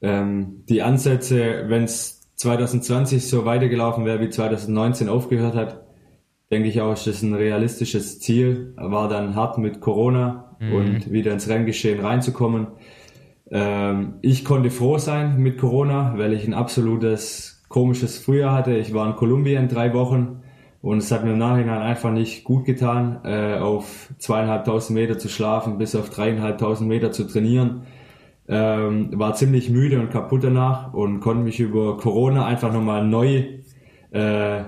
Ähm, die Ansätze, wenn es 2020 so weitergelaufen wäre, wie 2019 aufgehört hat, denke ich auch, ist das ein realistisches Ziel. War dann hart mit Corona Mhm. und wieder ins Renngeschehen reinzukommen. Ähm, ich konnte froh sein mit Corona, weil ich ein absolutes komisches Frühjahr hatte. Ich war in Kolumbien drei Wochen und es hat mir im Nachhinein einfach nicht gut getan, äh, auf zweieinhalbtausend Meter zu schlafen, bis auf dreieinhalbtausend Meter zu trainieren. Ähm, war ziemlich müde und kaputt danach und konnte mich über Corona einfach nochmal neu äh,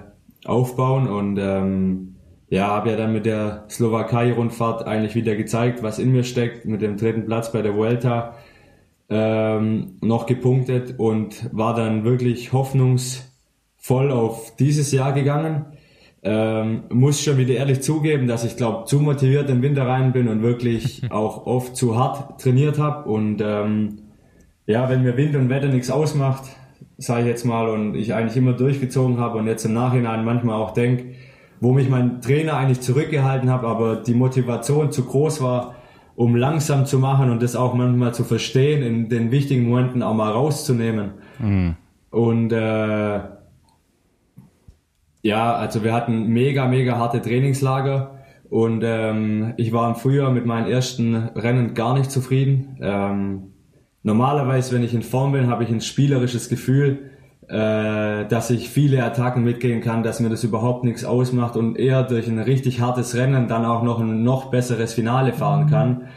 aufbauen und ähm, ja, habe ja dann mit der Slowakei-Rundfahrt eigentlich wieder gezeigt, was in mir steckt, mit dem dritten Platz bei der Vuelta ähm, noch gepunktet und war dann wirklich hoffnungsvoll auf dieses Jahr gegangen. Ähm, muss schon wieder ehrlich zugeben, dass ich glaube zu motiviert im Winter rein bin und wirklich [LAUGHS] auch oft zu hart trainiert habe und ähm, ja, wenn mir Wind und Wetter nichts ausmacht, sage ich jetzt mal, und ich eigentlich immer durchgezogen habe und jetzt im Nachhinein manchmal auch denke, wo mich mein Trainer eigentlich zurückgehalten hat, aber die Motivation zu groß war, um langsam zu machen und das auch manchmal zu verstehen, in den wichtigen Momenten auch mal rauszunehmen. Und äh, ja, also wir hatten mega, mega harte Trainingslager und ähm, ich war im Frühjahr mit meinen ersten Rennen gar nicht zufrieden. Ähm, normalerweise, wenn ich in Form bin, habe ich ein spielerisches Gefühl, äh, dass ich viele Attacken mitgehen kann, dass mir das überhaupt nichts ausmacht und eher durch ein richtig hartes Rennen dann auch noch ein noch besseres Finale fahren kann.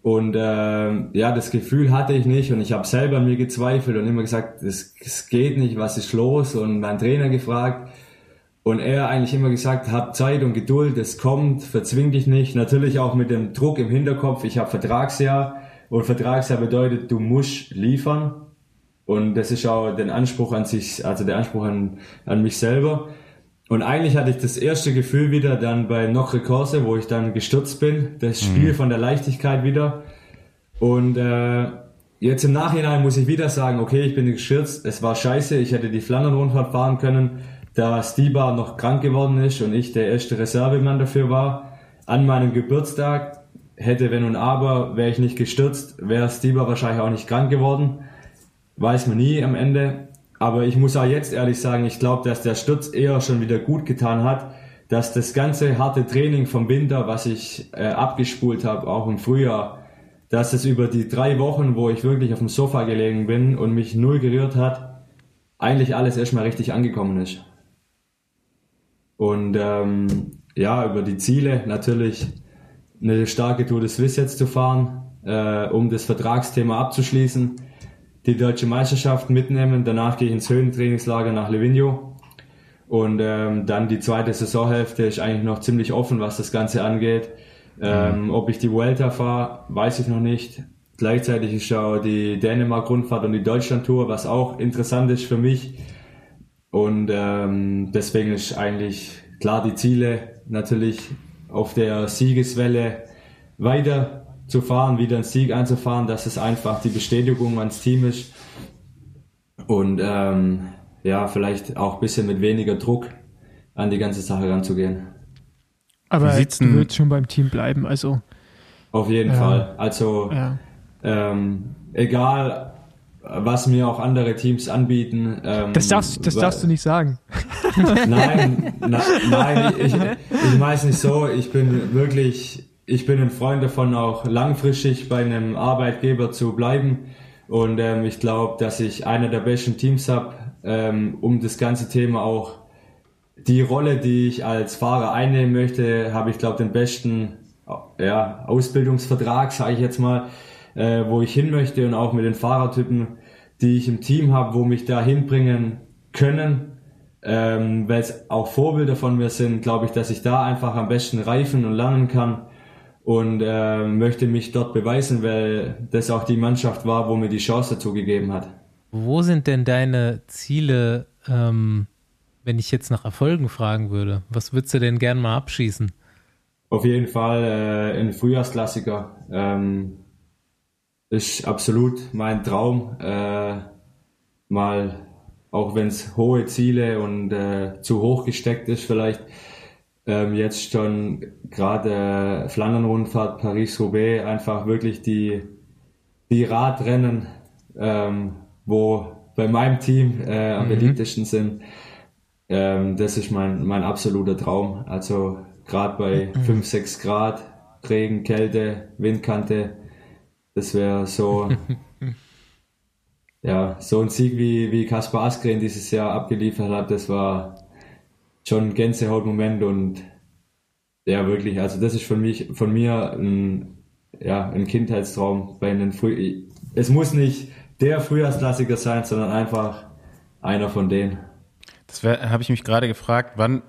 Und äh, ja, das Gefühl hatte ich nicht und ich habe selber an mir gezweifelt und immer gesagt, es es geht nicht, was ist los? Und meinen Trainer gefragt und er eigentlich immer gesagt, hab Zeit und Geduld, es kommt, verzwing dich nicht. Natürlich auch mit dem Druck im Hinterkopf, ich habe Vertragsjahr und Vertragsjahr bedeutet, du musst liefern. Und das ist auch der Anspruch an sich, also der Anspruch an, an mich selber. Und eigentlich hatte ich das erste Gefühl wieder dann bei Nocre Corse, wo ich dann gestürzt bin, das Spiel von der Leichtigkeit wieder. Und äh, jetzt im Nachhinein muss ich wieder sagen, okay, ich bin gestürzt, es war scheiße, ich hätte die Flandern-Rundfahrt fahren können, da Stiba noch krank geworden ist und ich der erste Reservemann dafür war. An meinem Geburtstag hätte, wenn und aber, wäre ich nicht gestürzt, wäre Stiba wahrscheinlich auch nicht krank geworden. Weiß man nie am Ende. Aber ich muss auch jetzt ehrlich sagen, ich glaube, dass der Sturz eher schon wieder gut getan hat, dass das ganze harte Training vom Winter, was ich äh, abgespult habe, auch im Frühjahr, dass es über die drei Wochen, wo ich wirklich auf dem Sofa gelegen bin und mich null gerührt hat, eigentlich alles erstmal richtig angekommen ist. Und ähm, ja, über die Ziele natürlich eine starke Tour de Suisse jetzt zu fahren, äh, um das Vertragsthema abzuschließen, die deutsche Meisterschaft mitnehmen, danach gehe ich ins Höhentrainingslager nach Livigno und ähm, dann die zweite Saisonhälfte ist eigentlich noch ziemlich offen, was das Ganze angeht. Ähm, ob ich die Vuelta fahre, weiß ich noch nicht. Gleichzeitig ist auch die Dänemark-Rundfahrt und die Deutschland-Tour, was auch interessant ist für mich. Und ähm, deswegen ist eigentlich klar die Ziele natürlich auf der Siegeswelle weiter zu fahren, wieder einen Sieg einzufahren, dass es einfach die Bestätigung ans Team ist. Und ähm, ja, vielleicht auch ein bisschen mit weniger Druck an die ganze Sache ranzugehen. Aber du würdest schon beim Team bleiben, also Auf jeden Ja. Fall. Also ja. ähm, egal, was mir auch andere Teams anbieten. Ähm, Das darfst, das darfst du nicht sagen. [LAUGHS] Nein, na, nein, ich, ich meine es nicht so. Ich bin wirklich, ich bin ein Freund davon, auch langfristig bei einem Arbeitgeber zu bleiben. Und ähm, ich glaube, dass ich einer der besten Teams habe, ähm, um das ganze Thema auch die Rolle, die ich als Fahrer einnehmen möchte, habe ich glaube den besten ja, Ausbildungsvertrag, sage ich jetzt mal, äh, wo ich hin möchte und auch mit den Fahrertypen, die ich im Team habe, wo mich da hinbringen können ähm, weil es auch Vorbilder von mir sind, glaube ich, dass ich da einfach am besten reifen und lernen kann und ähm, möchte mich dort beweisen, weil das auch die Mannschaft war, wo mir die Chance dazu gegeben hat. Wo sind denn deine Ziele, ähm, wenn ich jetzt nach Erfolgen fragen würde? Was würdest du denn gern mal abschießen? Auf jeden Fall äh, ein Frühjahrsklassiker. Ähm, ist absolut mein Traum. Äh, mal, auch wenn es hohe Ziele und äh, zu hoch gesteckt ist, vielleicht ähm, jetzt schon gerade äh, Flandern-Rundfahrt, Paris-Roubaix, einfach wirklich die, die Radrennen, ähm, wo bei meinem Team äh, am beliebtesten sind. ähm, das ist mein, mein absoluter Traum. Also gerade bei 5, 6 Grad, Regen, Kälte, Windkante, das wäre so, [LAUGHS] ja, so ein Sieg wie, wie Kaspar Askren dieses Jahr abgeliefert hat, das war schon ein Gänsehautmoment und ja, wirklich, also das ist von, mich, von mir ein, ja, ein Kindheitstraum bei einem Früh Es muss nicht der Frühjahrsklassiker sein, sondern einfach einer von denen. Das habe ich mich gerade gefragt, wann,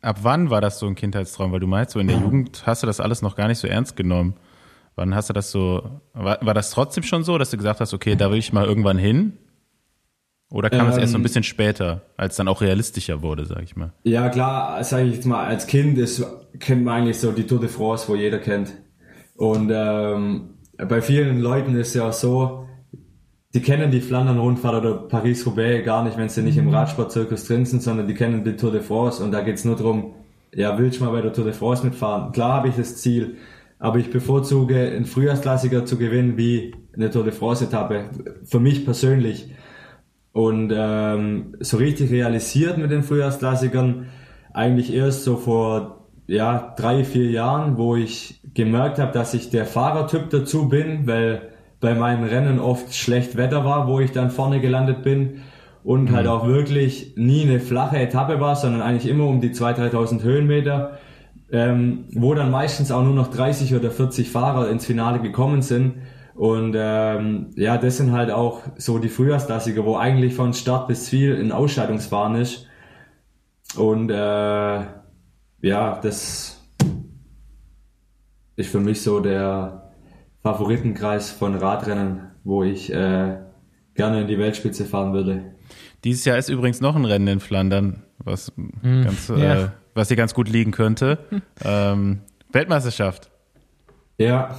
ab wann war das so ein Kindheitstraum? Weil du meinst, so in der Jugend hast du das alles noch gar nicht so ernst genommen. Wann hast du das so, war, war das trotzdem schon so, dass du gesagt hast, okay, da will ich mal irgendwann hin? Oder kam es ähm, erst so ein bisschen später, als dann auch realistischer wurde, sag ich mal? Ja, klar, sage ich jetzt mal, als Kind ist, kennt man eigentlich so die Tour de France, wo jeder kennt. Und ähm, bei vielen Leuten ist ja so, die kennen die Flandern-Rundfahrt oder Paris-Roubaix gar nicht, wenn sie nicht im mhm. Radsportzirkus drin sind, sondern die kennen die Tour de France und da geht's nur darum, ja, will ich mal bei der Tour de France mitfahren? Klar habe ich das Ziel, aber ich bevorzuge, einen Frühjahrsklassiker zu gewinnen wie eine Tour de France-Etappe. Für mich persönlich. Und ähm, so richtig realisiert mit den Frühjahrsklassikern eigentlich erst so vor ja, drei, vier Jahren, wo ich gemerkt habe, dass ich der Fahrertyp dazu bin, weil bei meinen Rennen oft schlecht Wetter war, wo ich dann vorne gelandet bin und halt mhm. halt auch wirklich nie eine flache Etappe war, sondern eigentlich immer um die 2.000, 3.000 Höhenmeter ähm, wo dann meistens auch nur noch 30 oder 40 Fahrer ins Finale gekommen sind. Und ähm, ja, das sind halt auch so die Frühjahrsklassiker, wo eigentlich von Start bis Ziel ein Ausscheidungsfahren ist. Und äh, ja, das ist für mich so der Favoritenkreis von Radrennen, wo ich äh, gerne in die Weltspitze fahren würde. Dieses Jahr ist übrigens noch ein Rennen in Flandern, was mhm. ganz ja. äh, was dir ganz gut liegen könnte. ähm, Weltmeisterschaft. Ja.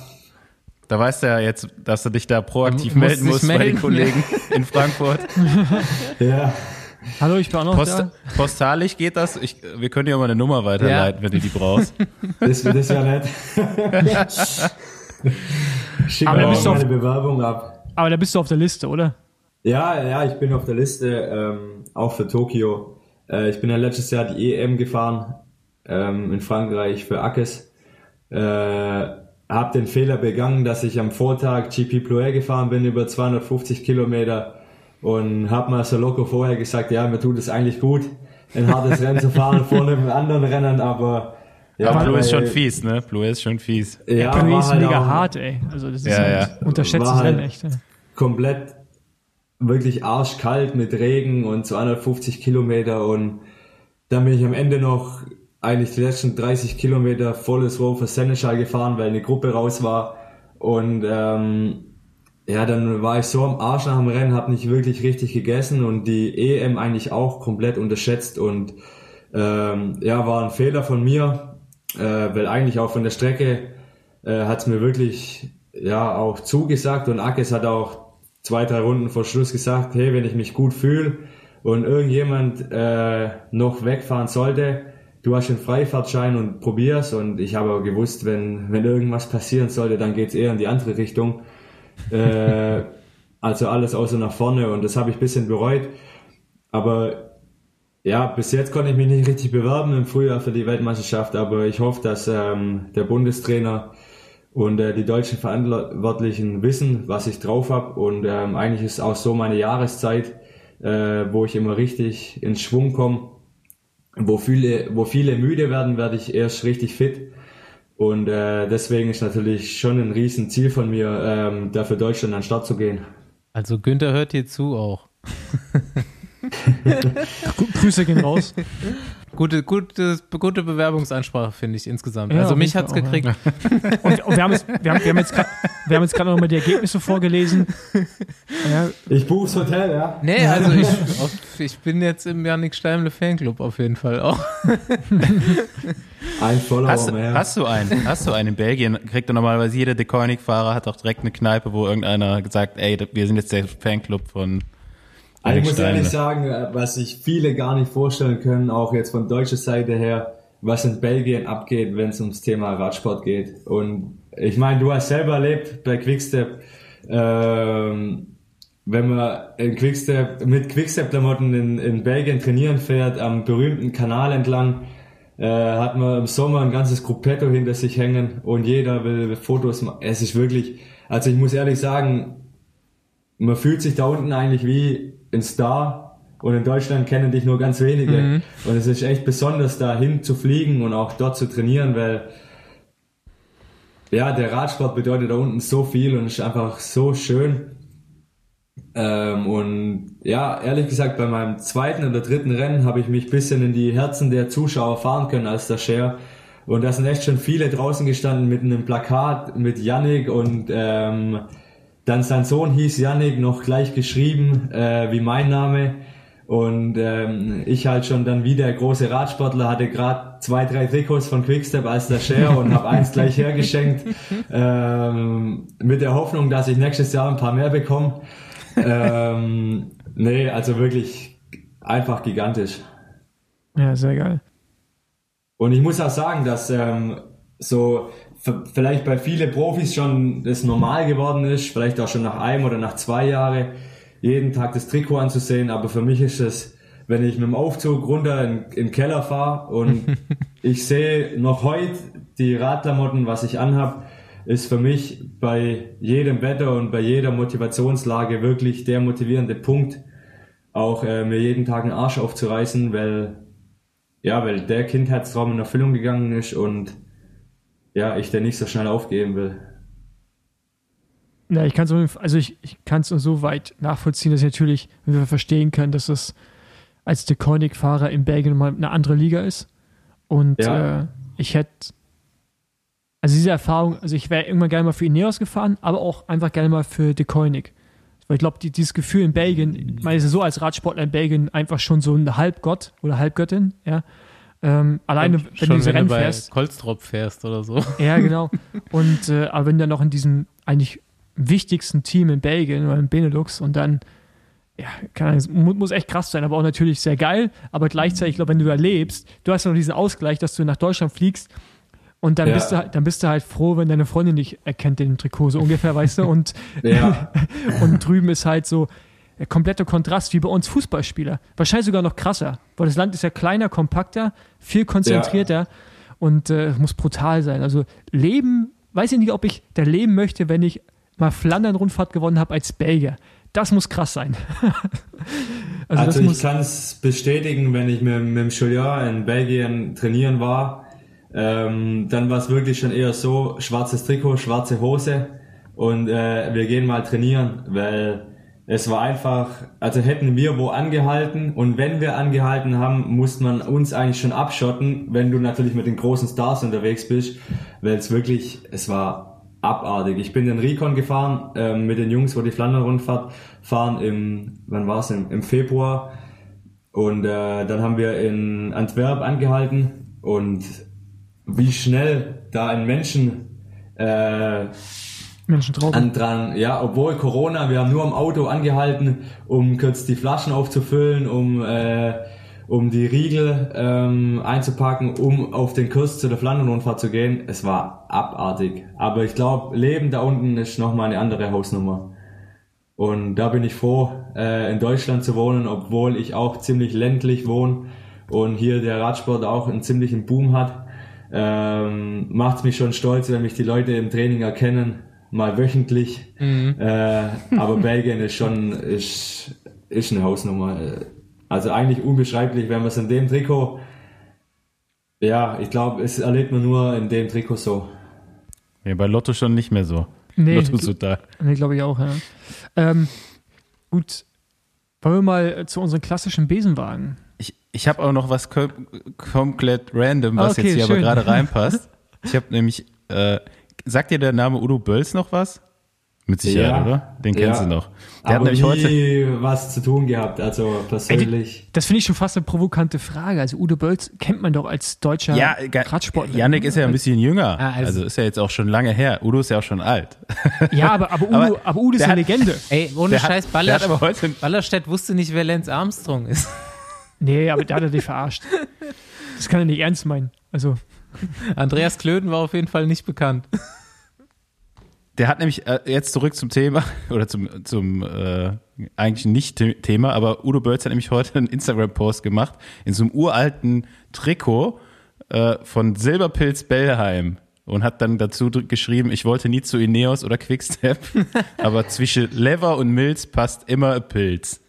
Da weißt du ja jetzt, dass du dich da proaktiv melden musst melden. bei den Kollegen in Frankfurt. [LAUGHS] ja. Hallo, ich bin auch noch Post, da. Postalisch geht das? Ich, wir können dir mal eine Nummer weiterleiten, ja. wenn du die brauchst. Das, das ist ja nett. [LAUGHS] Schick aber mal meine Bewerbung ab. Aber da bist du auf der Liste, oder? Ja, ja, ich bin auf der Liste, ähm, auch für Tokio. Äh, ich bin ja letztes Jahr die EM gefahren ähm, in Frankreich für Ackes. Äh, habe den Fehler begangen, dass ich am Vortag GP Ploer gefahren bin über 250 Kilometer und habe mal so locker vorher gesagt, ja, mir tut es eigentlich gut, ein hartes Rennen zu fahren [LAUGHS] vor einem anderen Rennen, aber ja, aber Blue ist schon fies, ne? Blue ist schon fies. Ja, ja Blue ist halt mega hart, ey. Also das ist ja, ja. unterschätztes Rennen, halt echt. Komplett wirklich arschkalt mit Regen und 250 Kilometer und dann bin ich am Ende noch eigentlich die letzten 30 Kilometer volles Rohr für Seneschal gefahren, weil eine Gruppe raus war und ähm, ja, dann war ich so am Arsch nach dem Rennen, habe nicht wirklich richtig gegessen und die EM eigentlich auch komplett unterschätzt und ähm, ja, war ein Fehler von mir, äh, weil eigentlich auch von der Strecke äh, hat es mir wirklich ja auch zugesagt und Akes hat auch zwei, drei Runden vor Schluss gesagt, hey, wenn ich mich gut fühle und irgendjemand äh, noch wegfahren sollte, du hast einen Freifahrtschein und probier's. Und ich habe aber gewusst, wenn, wenn irgendwas passieren sollte, dann geht's eher in die andere Richtung. Äh, [LAUGHS] also alles außer nach vorne und das habe ich bisschen bereut. Aber ja, bis jetzt konnte ich mich nicht richtig bewerben im Frühjahr für die Weltmeisterschaft, aber ich hoffe, dass ähm, der Bundestrainer und äh, die deutschen Verantwortlichen wissen, was ich drauf habe. Und ähm, eigentlich ist auch so meine Jahreszeit, äh, wo ich immer richtig ins Schwung komme. Wo viele, wo viele müde werden, werde ich erst richtig fit. Und äh, deswegen ist natürlich schon ein Riesenziel von mir, ähm, da für Deutschland an den Start zu gehen. Also Günther hört dir zu auch. [LAUGHS] Grüße gehen raus. [LAUGHS] Gute, gute, gute Bewerbungsansprache, finde ich insgesamt. Ja, also mich hat es gekriegt. Ja. [LAUGHS] Und, und, wir, haben jetzt, wir, haben, wir haben jetzt grad, wir haben jetzt gerade noch mal die Ergebnisse vorgelesen. Ja. Ich buch's Hotel, ja. Nee, also ich, ich bin jetzt im Janik Steimle Fanclub auf jeden Fall auch. Ein Follower hast, mehr. Hast du einen? Hast du einen? In Belgien kriegt er normalerweise jeder Deconic-Fahrer hat auch direkt eine Kneipe, wo irgendeiner sagt, ey, wir sind jetzt der Fanclub von also ich muss ehrlich sagen, was sich viele gar nicht vorstellen können, auch jetzt von deutscher Seite her, was in Belgien abgeht, wenn es ums Thema Radsport geht. Und ich meine, du hast selber erlebt bei Quickstep, ähm, wenn man in Quickstep, mit Quickstep-Klamotten in, in Belgien trainieren fährt, am berühmten Kanal entlang, äh, hat man im Sommer ein ganzes Gruppetto hinter sich hängen und jeder will Fotos machen. Es ist wirklich, also ich muss ehrlich sagen, man fühlt sich da unten eigentlich wie ein Star und in Deutschland kennen dich nur ganz wenige. Mhm. Und es ist echt besonders, da hin zu fliegen und auch dort zu trainieren, weil ja, der Radsport bedeutet da unten so viel und ist einfach so schön. Ähm, und ja, ehrlich gesagt, bei meinem zweiten oder dritten Rennen habe ich mich bisschen in die Herzen der Zuschauer fahren können als der Share. Und da sind echt schon viele draußen gestanden mit einem Plakat mit Yannick und ähm, dann sein Sohn hieß Yannick, noch gleich geschrieben äh, wie mein Name. Und ähm, ich halt schon dann wie der große Radsportler hatte gerade zwei, drei Trikots von Quickstep als der Share und habe eins gleich hergeschenkt [LAUGHS] ähm, mit der Hoffnung, dass ich nächstes Jahr ein paar mehr bekomme. ähm, nee, also wirklich einfach gigantisch. Ja, sehr geil. Und ich muss auch sagen, dass ähm, so vielleicht bei vielen Profis schon das normal geworden ist, vielleicht auch schon nach einem oder nach zwei Jahren, jeden Tag das Trikot anzusehen, aber für mich ist es, wenn ich mit dem Aufzug runter in, in den Keller fahre und [LAUGHS] ich sehe noch heute die Radklamotten, was ich anhab, ist für mich bei jedem Wetter und bei jeder Motivationslage wirklich der motivierende Punkt, auch äh, mir jeden Tag einen Arsch aufzureißen, weil ja, weil der Kindheitstraum in Erfüllung gegangen ist und ja, ich den nicht so schnell aufgeben will. Ja, ich kann es also ich, ich kann es so weit nachvollziehen, dass ich natürlich, wenn wir verstehen können, dass es als Deconic-Fahrer in Belgien mal eine andere Liga ist. Und Ja. äh, ich hätte, also diese Erfahrung, also ich wäre irgendwann gerne mal für Ineos gefahren, aber auch einfach gerne mal für Deconic. Weil ich glaube, die, dieses Gefühl in Belgien, ich meine, so als Radsportler in Belgien einfach schon so ein Halbgott oder Halbgöttin, ja. Ähm, alleine, wenn du Schon diese wenn du Rennen bei fährst. Kolstrop fährst oder so. [LAUGHS] Ja, genau. Und äh, aber wenn du dann noch in diesem eigentlich wichtigsten Team in Belgien oder in Benelux und dann, ja, keine Ahnung, muss echt krass sein, aber auch natürlich sehr geil. Aber gleichzeitig, ich glaube, wenn du da lebst, du hast ja noch diesen Ausgleich, dass du nach Deutschland fliegst und dann Ja. bist du halt, dann bist du halt froh, wenn deine Freundin dich erkennt in dem Trikot, so ungefähr, weißt du? Und, Ja, [LAUGHS] und drüben ist halt so der komplette Kontrast wie bei uns Fußballspieler. Wahrscheinlich sogar noch krasser, weil das Land ist ja kleiner, kompakter, viel konzentrierter und äh, muss brutal sein. Also Leben, weiß ich nicht, ob ich da leben möchte, wenn ich mal Flandern-Rundfahrt gewonnen habe als Belgier. Das muss krass sein. [LAUGHS] also, also, ich kann es bestätigen, wenn ich mit, mit dem Julian in Belgien trainieren war, ähm, dann war es wirklich schon eher so, schwarzes Trikot, schwarze Hose und äh, wir gehen mal trainieren, weil es war einfach, also hätten wir wo angehalten und wenn wir angehalten haben, musste man uns eigentlich schon abschotten, wenn du natürlich mit den großen Stars unterwegs bist, weil es wirklich, es war abartig. Ich bin den Recon gefahren ähm, mit den Jungs, wo die Flandern-Rundfahrt fahren im, wann war es, im, im Februar und äh, dann haben wir in Antwerp angehalten und wie schnell da ein Menschen äh, Menschen drauf. an dran, ja, obwohl Corona, wir haben nur am Auto angehalten, um kurz die Flaschen aufzufüllen, um, äh, um die Riegel ähm, einzupacken, um auf den Kurs zu der Flandern-Rundfahrt zu gehen. Es war abartig. Aber ich glaube, Leben da unten ist nochmal eine andere Hausnummer. Und da bin ich froh, äh, in Deutschland zu wohnen, obwohl ich auch ziemlich ländlich wohne und hier der Radsport auch einen ziemlichen Boom hat. Ähm, macht mich schon stolz, wenn mich die Leute im Training erkennen, mal wöchentlich. Äh, aber [LAUGHS] Belgien ist schon ist, ist eine Hausnummer. Also eigentlich unbeschreiblich, wenn man es in dem Trikot, ja, ich glaube, es erlebt man nur in dem Trikot so. Ja, bei Lotto schon nicht mehr so. Nee, Lotto ist total. Nee, glaube ich auch, ja. Ähm, gut, wollen wir mal äh, zu unseren klassischen Besenwagen. Ich, ich habe auch noch was kom komplett random, was Okay, jetzt hier aber schön. gerade reinpasst. [LAUGHS] Ich habe nämlich, äh, sagt dir der Name Udo Bölz noch was? Mit Sicherheit, Ja. oder? Den kennst Ja. du noch. Der hat aber nämlich heute. nie was zu tun gehabt, also persönlich. Das finde ich schon fast eine provokante Frage. Also Udo Bölz kennt man doch als deutscher Ja, Radsportler. Yannick ist ja ein bisschen jünger. Ah, also- also, ist ja jetzt auch schon lange her. Udo ist ja auch schon alt. [LAUGHS] Ja, aber, aber, Udo, Aber aber, Udo ist eine hat- Legende. Ey, ohne hat- Scheiß, hat aber heute- Ballerstedt wusste nicht, wer Lance Armstrong ist. Nee, aber da hat er dich verarscht. Das kann er nicht ernst meinen. Also, [LAUGHS] Andreas Klöden war auf jeden Fall nicht bekannt. der hat nämlich äh, jetzt zurück zum Thema [LAUGHS] oder zum, zum äh, eigentlich nicht The- Thema, aber Udo Bölz hat nämlich heute einen Instagram-Post gemacht in so einem uralten Trikot äh, von Silberpilz Bellheim und hat dann dazu geschrieben, ich wollte nie zu Ineos oder Quickstep, [LAUGHS] aber zwischen Lever und Milz passt immer ein Pilz.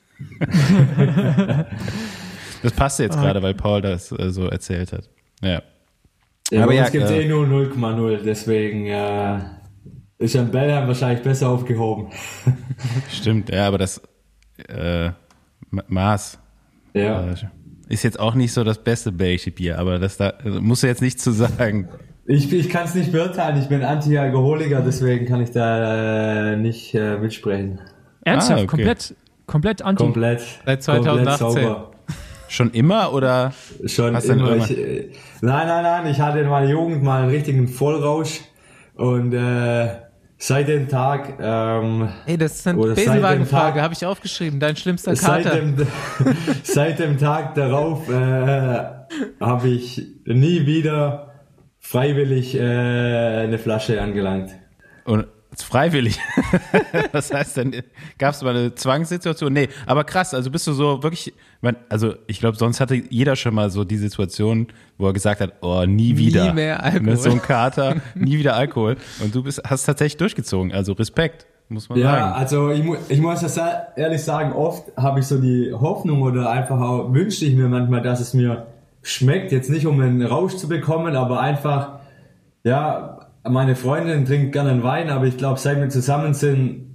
das passt jetzt gerade, weil Paul das äh, so erzählt hat. Ja. Ja, Aber ja, es gibt äh, eh nur 0,0, deswegen äh, ist Jan Bellheim wahrscheinlich besser aufgehoben. [LAUGHS] Stimmt, ja, aber das äh, Ma- Maß Ja. äh, ist jetzt auch nicht so das beste belgische Bier, aber das da also musst du jetzt nicht zu sagen. Ich, ich kann es nicht beurteilen, ich bin Anti-Alkoholiker, deswegen kann ich da äh, nicht äh, mitsprechen. Ernsthaft, Ah, okay. komplett, komplett anti. Komplett. Seit komplett 2018. sauber. Schon immer oder? Schon immer. Ich, äh, nein, nein, nein, ich hatte in meiner Jugend mal einen richtigen Vollrausch und äh, seit dem Tag, ähm, Ey, das ist eine seit Besenwagenfrage, Tag- habe ich aufgeschrieben. Dein schlimmster seit Kater. dem, [LAUGHS] seit dem Tag darauf äh, habe ich nie wieder freiwillig äh, eine Flasche angelangt. Und freiwillig. [LAUGHS] Was heißt denn? Gab es mal eine Zwangssituation? Nee, aber krass, also bist du so wirklich, man, also ich glaube, sonst hatte jeder schon mal so die Situation, wo er gesagt hat, oh, nie wieder. mehr Alkohol. Mit so einem Kater, nie wieder Alkohol. Und du bist, hast tatsächlich durchgezogen, also Respekt, muss man Ja, sagen. also ich, mu ich muss das ehrlich sagen, oft habe ich so die Hoffnung oder einfach auch wünschte ich mir manchmal, dass es mir schmeckt, jetzt nicht um einen Rausch zu bekommen, aber einfach, ja, meine Freundin trinkt gerne einen Wein, aber ich glaube, seit wir zusammen sind,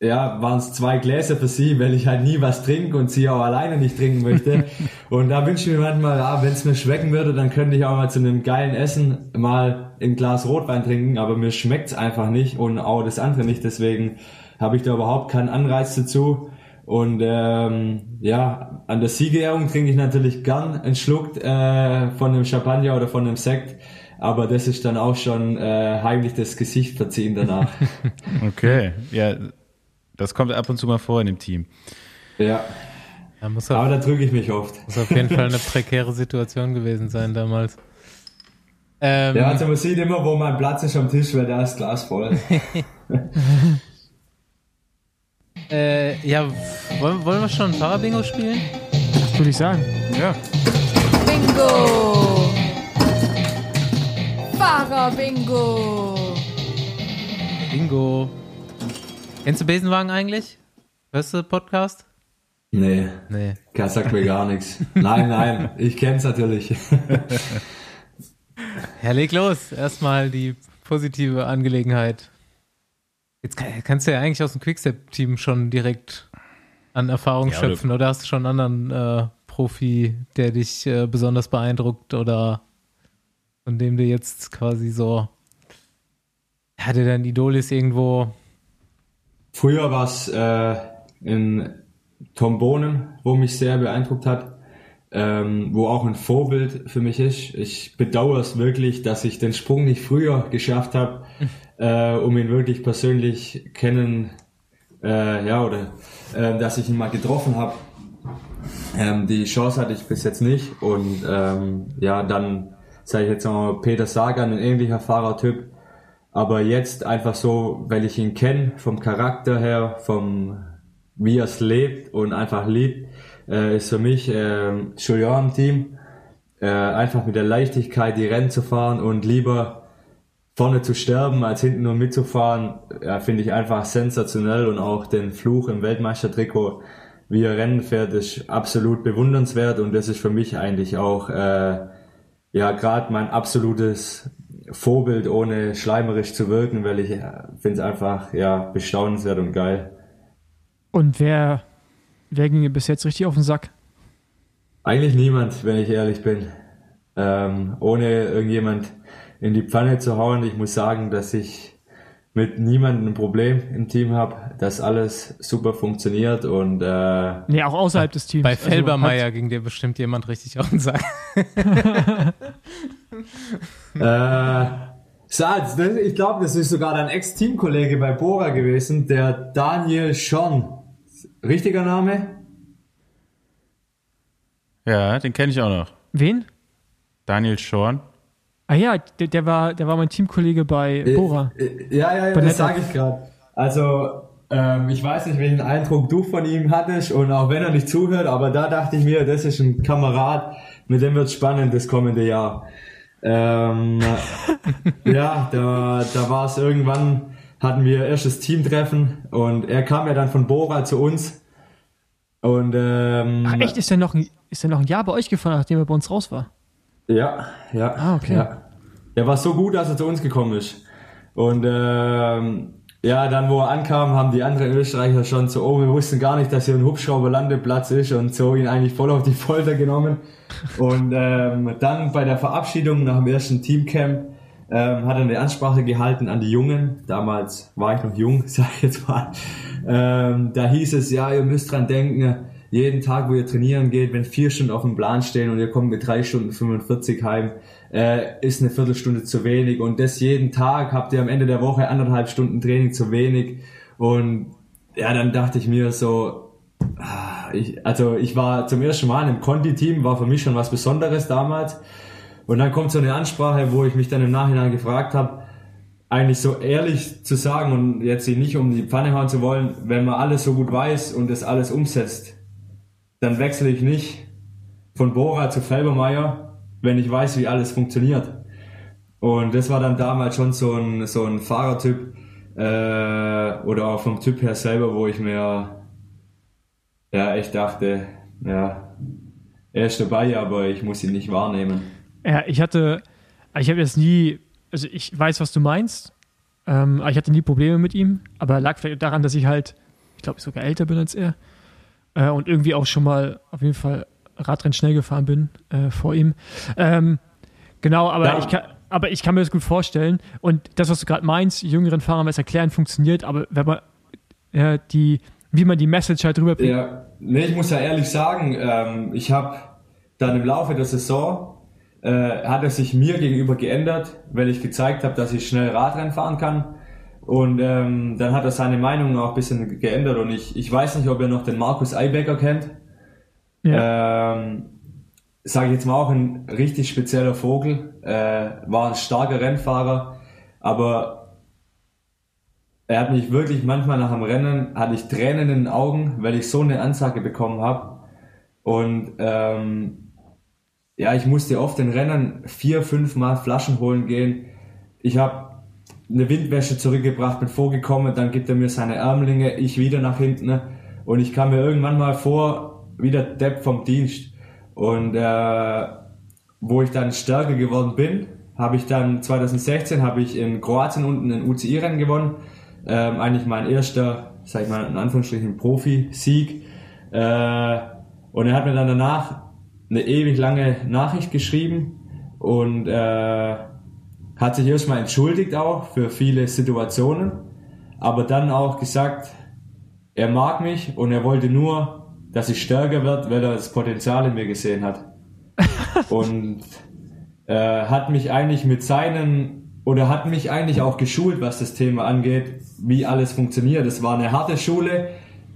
ja, waren es zwei Gläser für sie, weil ich halt nie was trinke und sie auch alleine nicht trinken möchte. [LAUGHS] und da wünsche ich mir manchmal, ja, wenn es mir schmecken würde, dann könnte ich auch mal zu einem geilen Essen mal ein Glas Rotwein trinken, aber mir schmeckt's einfach nicht und auch das andere nicht, deswegen habe ich da überhaupt keinen Anreiz dazu. Und ähm, ja, an der Siegerehrung trinke ich natürlich gern einen Schluck äh, von einem Champagner oder von einem Sekt, aber das ist dann auch schon äh, heimlich das Gesicht verziehen danach. [LAUGHS] Okay, ja, das kommt ab und zu mal vor in dem Team. ja, Da muss, aber auf, da drücke ich mich oft. muss auf jeden Fall eine [LAUGHS] prekäre Situation gewesen sein damals. Ähm, Ja, also man sieht immer, wo mein Platz ist am Tisch, weil da ist Glas voll. [LAUGHS] äh, ja, wollen, wollen wir schon ein Fahrradbingo spielen? Würde ich sagen. Ja. Bingo! Fahrer-Bingo! Bingo. Kennst du Besenwagen eigentlich? Hörst du Podcast? Nee, Nee. das sagt mir gar nichts. Nein, nein, ich kenn's natürlich. [LAUGHS] Ja, leg los. Erstmal die positive Angelegenheit. Jetzt kann, kannst du ja eigentlich aus dem Quickstep-Team schon direkt an Erfahrung Ja, oder- schöpfen. Oder hast du schon einen anderen äh, Profi, der dich äh, besonders beeindruckt oder von dem du jetzt quasi so, der dein Idol ist irgendwo. Früher war es äh, in Tom Bohnen, wo mich sehr beeindruckt hat, ähm, wo auch ein Vorbild für mich ist. Ich bedauere es wirklich, dass ich den Sprung nicht früher geschafft habe, [LAUGHS] äh, um ihn wirklich persönlich kennen, äh, ja, oder äh, dass ich ihn mal getroffen habe. Ähm, die Chance hatte ich bis jetzt nicht und ähm, ja, dann sage ich jetzt noch Peter Sagan, ein ähnlicher Fahrertyp, aber jetzt einfach so, weil ich ihn kenne, vom Charakter her, vom wie er es lebt und einfach liebt, äh, ist für mich äh, Julian im Team. Äh, einfach mit der Leichtigkeit die Rennen zu fahren und lieber vorne zu sterben, als hinten nur mitzufahren, ja, finde ich einfach sensationell und auch den Fluch im Weltmeistertrikot, wie er Rennen fährt, ist absolut bewundernswert und das ist für mich eigentlich auch äh, ja gerade mein absolutes Vorbild, ohne schleimerisch zu wirken, weil ich finde es einfach ja bestaunenswert und geil. Und wer, wer ging dir bis jetzt richtig auf den Sack? Eigentlich niemand, wenn ich ehrlich bin. Ähm, ohne irgendjemand in die Pfanne zu hauen. Ich muss sagen, dass ich mit niemandem ein Problem im Team habe, dass alles super funktioniert und äh, Nee, auch außerhalb des Teams. Bei Also, Felbermeier ging dir bestimmt jemand richtig auf den Sack. [LAUGHS] [LAUGHS] Äh, Salz, das, ich glaube, das ist sogar dein Ex-Teamkollege bei Bora gewesen, der Daniel Schon. Richtiger Name? Ja, den kenne ich auch noch. Wen? Daniel Schorn. Ah ja, der, der, war, der war mein Teamkollege bei Bora. Äh, Ja, ja, ja, Bei das sage ich gerade. Also, ähm, ich weiß nicht, welchen Eindruck du von ihm hattest und auch wenn er nicht zuhört, aber da dachte ich mir, das ist ein Kamerad, mit dem wird spannend das kommende Jahr. Ähm, [LAUGHS] ja, da, da war es irgendwann, hatten wir erstes Teamtreffen und er kam ja dann von Bora zu uns. Und ähm, Ach echt, ist der, noch ein, ist noch ein Jahr bei euch gefahren, nachdem er bei uns raus war? Ja, ja. Ah, okay. Ja. Er war so gut, dass er zu uns gekommen ist. Und ähm, ja, dann wo er ankam, haben die anderen Österreicher schon so, oh, wir wussten gar nicht, dass hier ein Hubschrauberlandeplatz ist und so ihn eigentlich voll auf die Folter genommen. Und ähm, dann bei der Verabschiedung nach dem ersten Teamcamp ähm, hat er eine Ansprache gehalten an die Jungen. Damals war ich noch jung, [LAUGHS] sag ich jetzt mal. Ähm, da hieß es, ja, ihr müsst dran denken, jeden Tag, wo ihr trainieren geht, wenn vier Stunden auf dem Plan stehen und ihr kommt mit drei Stunden 45 heim, äh, ist eine Viertelstunde zu wenig. Und das jeden Tag habt ihr am Ende der Woche anderthalb Stunden Training zu wenig. Und ja, dann dachte ich mir so, ah, ich, also ich war zum ersten Mal im Conti-Team, war für mich schon was Besonderes damals. Und dann kommt so eine Ansprache, wo ich mich dann im Nachhinein gefragt habe, eigentlich so ehrlich zu sagen und jetzt sie nicht um die Pfanne hauen zu wollen, wenn man alles so gut weiß und das alles umsetzt, dann wechsle ich nicht von Bora zu Felbermeier, wenn ich weiß, wie alles funktioniert. Und das war dann damals schon so ein, so ein Fahrertyp äh, oder auch vom Typ her selber, wo ich mir ja echt dachte, ja, er ist dabei, aber ich muss ihn nicht wahrnehmen. Ja, ich hatte, ich habe jetzt nie, also ich weiß, was du meinst, ähm, aber ich hatte nie Probleme mit ihm, aber lag vielleicht daran, dass ich halt, ich glaube, sogar älter bin als er äh, und irgendwie auch schon mal auf jeden Fall Radrennen schnell gefahren bin äh, vor ihm. Ähm, genau, aber, Ja. ich kann, aber ich kann mir das gut vorstellen und das, was du gerade meinst, jüngeren Fahrern was erklären, funktioniert, aber wenn man äh, die, wie man die Message halt rüberbringt, Ja, nee, ich muss ja ehrlich sagen, ähm, ich habe dann im Laufe der Saison äh, hat er sich mir gegenüber geändert, weil ich gezeigt habe, dass ich schnell Radrennen fahren kann. Und ähm, dann hat er seine Meinung auch ein bisschen geändert und ich, ich weiß nicht, ob ihr noch den Markus Eibecker kennt. Ja. Ähm, Sage ich jetzt mal auch ein richtig spezieller Vogel, äh, war ein starker Rennfahrer, aber er hat mich wirklich manchmal nach dem Rennen, hatte ich Tränen in den Augen, weil ich so eine Ansage bekommen habe. Und ähm, ja, ich musste oft in Rennen vier, fünf Mal Flaschen holen gehen. Ich habe eine Windwäsche zurückgebracht, bin vorgekommen, dann gibt er mir seine Ärmlinge, ich wieder nach hinten und ich kam mir irgendwann mal vor, wie der Depp vom Dienst. Und äh, wo ich dann stärker geworden bin, habe ich dann 2016 habe ich in Kroatien unten ein UCI-Rennen gewonnen. Ähm, eigentlich mein erster, sag ich mal in Anführungsstrichen, Profi-Sieg. Äh, und er hat mir dann danach eine ewig lange Nachricht geschrieben und äh, hat sich erstmal entschuldigt auch für viele Situationen, aber dann auch gesagt, er mag mich und er wollte nur, dass ich stärker wird, weil er das Potenzial in mir gesehen hat. [LAUGHS] und äh, hat mich eigentlich mit seinen oder hat mich eigentlich auch geschult, was das Thema angeht, wie alles funktioniert. Es war eine harte Schule,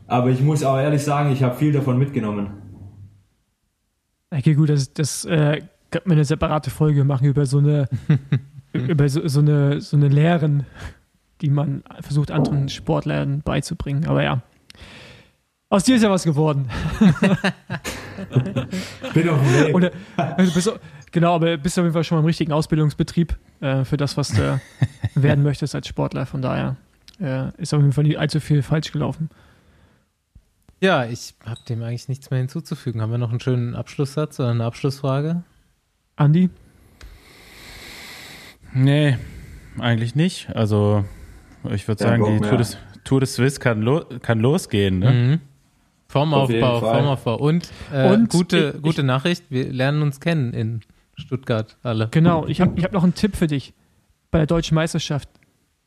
aber ich muss auch ehrlich sagen, ich habe viel davon mitgenommen. Okay, gut, das, das äh, könnte man eine separate Folge machen über so eine, [LAUGHS] über so, so eine, so eine Lehren, die man versucht, anderen Sportlern beizubringen. Aber ja. Aus dir ist ja was geworden. [LAUGHS] Bin auf dem Weg. Oder, also bist, du- genau, aber bist auf jeden Fall schon mal im richtigen Ausbildungsbetrieb äh, für das, was du [LAUGHS] werden möchtest als Sportler. Von daher äh, ist auf jeden Fall nicht allzu viel falsch gelaufen. Ja, ich habe dem eigentlich nichts mehr hinzuzufügen. Haben wir noch einen schönen Abschlusssatz oder eine Abschlussfrage? Andi? Nee, eigentlich nicht. Also, ich würde sagen, die. Tour des, Tour des Swiss kann, lo kann losgehen. Ne? Mhm. Formaufbau. Formaufbau. Und, äh, Und gute, ich- gute Nachricht, wir lernen uns kennen in Stuttgart alle. Genau, ich habe ich hab noch einen Tipp für dich bei der deutschen Meisterschaft.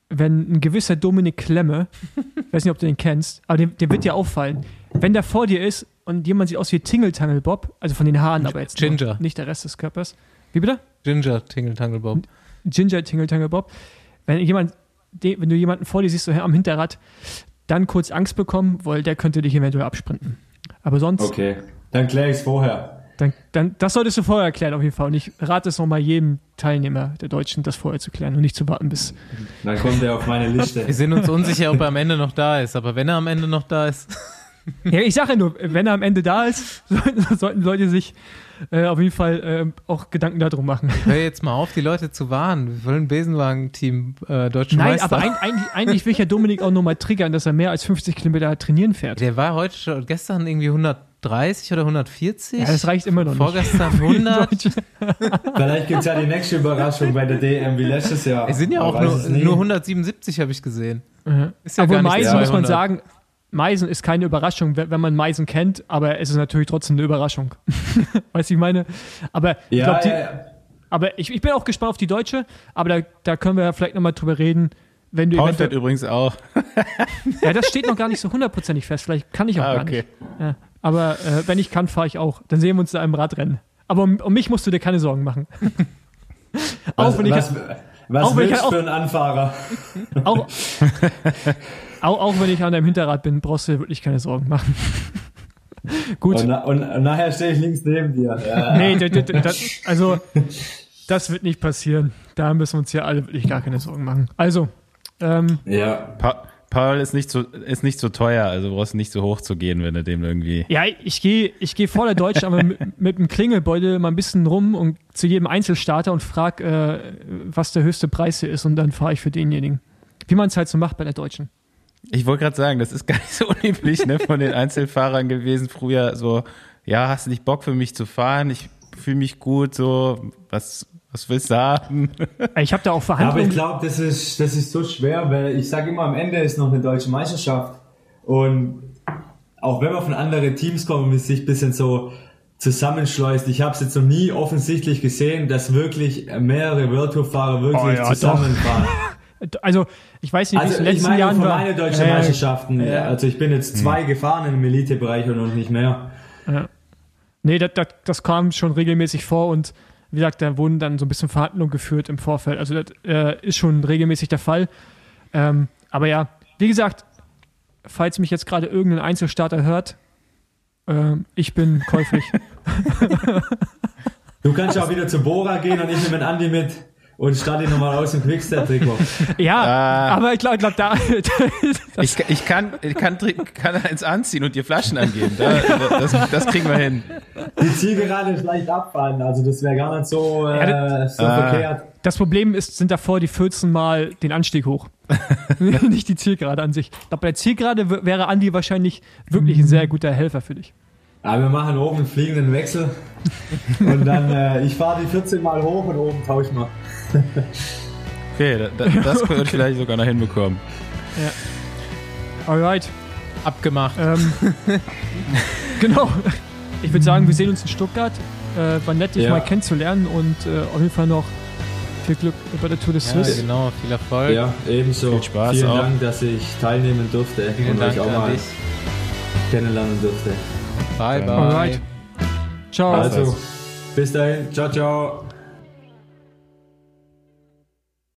Wenn ein gewisser Dominik Klemme, ich [LAUGHS] weiß nicht, ob du den kennst, aber dem, dem wird dir auffallen, wenn der vor dir ist und jemand sieht aus wie Tingeltangel Bob, also von den Haaren, aber jetzt nur, Ginger. nicht der Rest des Körpers. Wie bitte? Ginger Tingle Tangle Bob. Ginger Tingeltangel Bob. Wenn jemand, wenn du jemanden vor dir siehst, so am Hinterrad, dann kurz Angst bekommen, weil der könnte dich eventuell absprinten. Aber sonst, Okay, dann kläre ich es vorher. Dann, dann, das solltest du vorher erklären, auf jeden Fall. Und ich rate es nochmal jedem Teilnehmer der Deutschen, das vorher zu klären und nicht zu warten bis. Dann kommt er auf meine Liste. Wir sind uns unsicher, ob er am Ende noch da ist, aber wenn er am Ende noch da ist. [LAUGHS] Ja, ich sage ja nur, wenn er am Ende da ist, [LAUGHS] sollten, sollten Leute sich äh, auf jeden Fall äh, auch Gedanken darum machen. Hör jetzt mal auf, die Leute zu warnen. Wir wollen Besenwagen-Team äh, deutschen Nein, Meister. aber ein, eigentlich, eigentlich will ich ja Dominik auch nochmal triggern, dass er mehr als 50 Kilometer trainieren fährt. Der war heute schon, gestern irgendwie 130 oder 140. Ja, das reicht immer noch nicht. Vorgestern [LAUGHS] 100. Vielleicht gibt's ja die nächste Überraschung bei der DM wie letztes Jahr. Es sind ja auch nur, es nur 177, habe ich gesehen. Ja. Ist ja nicht Meisen, muss man 200. sagen, Meisen ist keine Überraschung, wenn man Meisen kennt, aber es ist natürlich trotzdem eine Überraschung. [LAUGHS] weißt du, ich meine? Aber ich, Ja, glaub, die, ja, ja. aber ich, ich bin auch gespannt auf die Deutsche, aber da, da können wir ja vielleicht nochmal drüber reden, wenn du Paul übrigens auch. [LAUGHS] Ja, das steht noch gar nicht so hundertprozentig fest, vielleicht kann ich auch Ah, gar okay. nicht. Ja. Aber äh, wenn ich kann, fahre ich auch. Dann sehen wir uns da im Radrennen. Aber um, um mich musst du dir keine Sorgen machen. [LAUGHS] auch Was, wenn ich was, was auch wenn ich willst du auch- für einen Anfahrer? auch, auch, auch wenn ich an deinem Hinterrad bin, brauchst du dir wirklich keine Sorgen machen. [LAUGHS] Gut. Und, na, und, und nachher stehe ich links neben dir. Ja. Nee, d- d- d- das, also das wird nicht passieren. Da müssen wir uns hier alle wirklich gar keine Sorgen machen. Also, ähm, ja. Pa Paul ist nicht, so, ist nicht so teuer, also brauchst nicht so hoch zu gehen, wenn du dem irgendwie. ja, ich gehe ich geh vor der Deutschen aber mit, mit dem Klingelbeutel mal ein bisschen rum und zu jedem Einzelstarter und frag, äh, was der höchste Preis hier ist und dann fahre ich für denjenigen. Wie man es halt so macht bei der Deutschen. Ich wollte gerade sagen, das ist gar nicht so unüblich ne, von den Einzelfahrern gewesen. Früher so, ja, hast du nicht Bock für mich zu fahren? Ich fühle mich gut, so, was, was willst du haben? Ich habe da auch Aber ich Verhandlungen. glaube, das ist, das ist so schwer, weil ich sage immer, am Ende ist noch eine deutsche Meisterschaft. Und auch wenn man von anderen Teams kommt und sich ein bisschen so zusammenschleust, ich habe es jetzt noch nie offensichtlich gesehen, dass wirklich mehrere World Tour Fahrer wirklich Oh ja, zusammenfahren. [LAUGHS] Also, ich weiß nicht, wie es Also in den ich letzten meine Jahren war. meine deutschen Ja, ja, Meisterschaften. ja. Also ich bin jetzt zwei gefahren im Elitebereich und noch nicht mehr. Nee, das, das, das kam schon regelmäßig vor und wie gesagt, da wurden dann so ein bisschen Verhandlungen geführt im Vorfeld. Also das äh, ist schon regelmäßig der Fall. Ähm, aber ja, wie gesagt, falls mich jetzt gerade irgendein Einzelstarter hört, ähm, ich bin käuflich. [LAUGHS] Du kannst ja auch wieder zu Bora gehen und ich nehme Andi mit und starte ihn nochmal aus dem Quickstep-Trikot. ja, Ah. aber ich glaube, glaub, da, [LAUGHS] Ich, ich, kann, ich kann, kann eins anziehen und dir Flaschen angeben. Da, das, das kriegen wir hin. Die Zielgerade ist leicht abfahren, also das wäre gar nicht so, äh, so Ah. verkehrt. das Problem ist, sind davor die 14 Mal den Anstieg hoch. [LAUGHS] Nicht die Zielgerade an sich. Ich glaube, bei der Zielgerade wäre Andi wahrscheinlich wirklich ein sehr guter Helfer für dich. Aber wir machen oben einen fliegenden Wechsel und dann, äh, ich fahre die 14 Mal hoch und oben tauschen wir. Okay, da, da, das [LAUGHS] könnte ich vielleicht sogar noch hinbekommen. Alright. Abgemacht. Ähm, [LAUGHS] genau. Ich würde sagen, wir sehen uns in Stuttgart. Äh, war nett, dich Ja. mal kennenzulernen und äh, auf jeden Fall noch viel Glück bei der Tour de Ja, Suisse. genau. Viel Erfolg. Ja, ebenso. Viel Spaß Vielen auch. Dank, dass ich teilnehmen durfte Vielen und Dank euch auch an mal dich. kennenlernen durfte. Bye, bye. Alright. Ciao. Also, bis dahin. Ciao, ciao.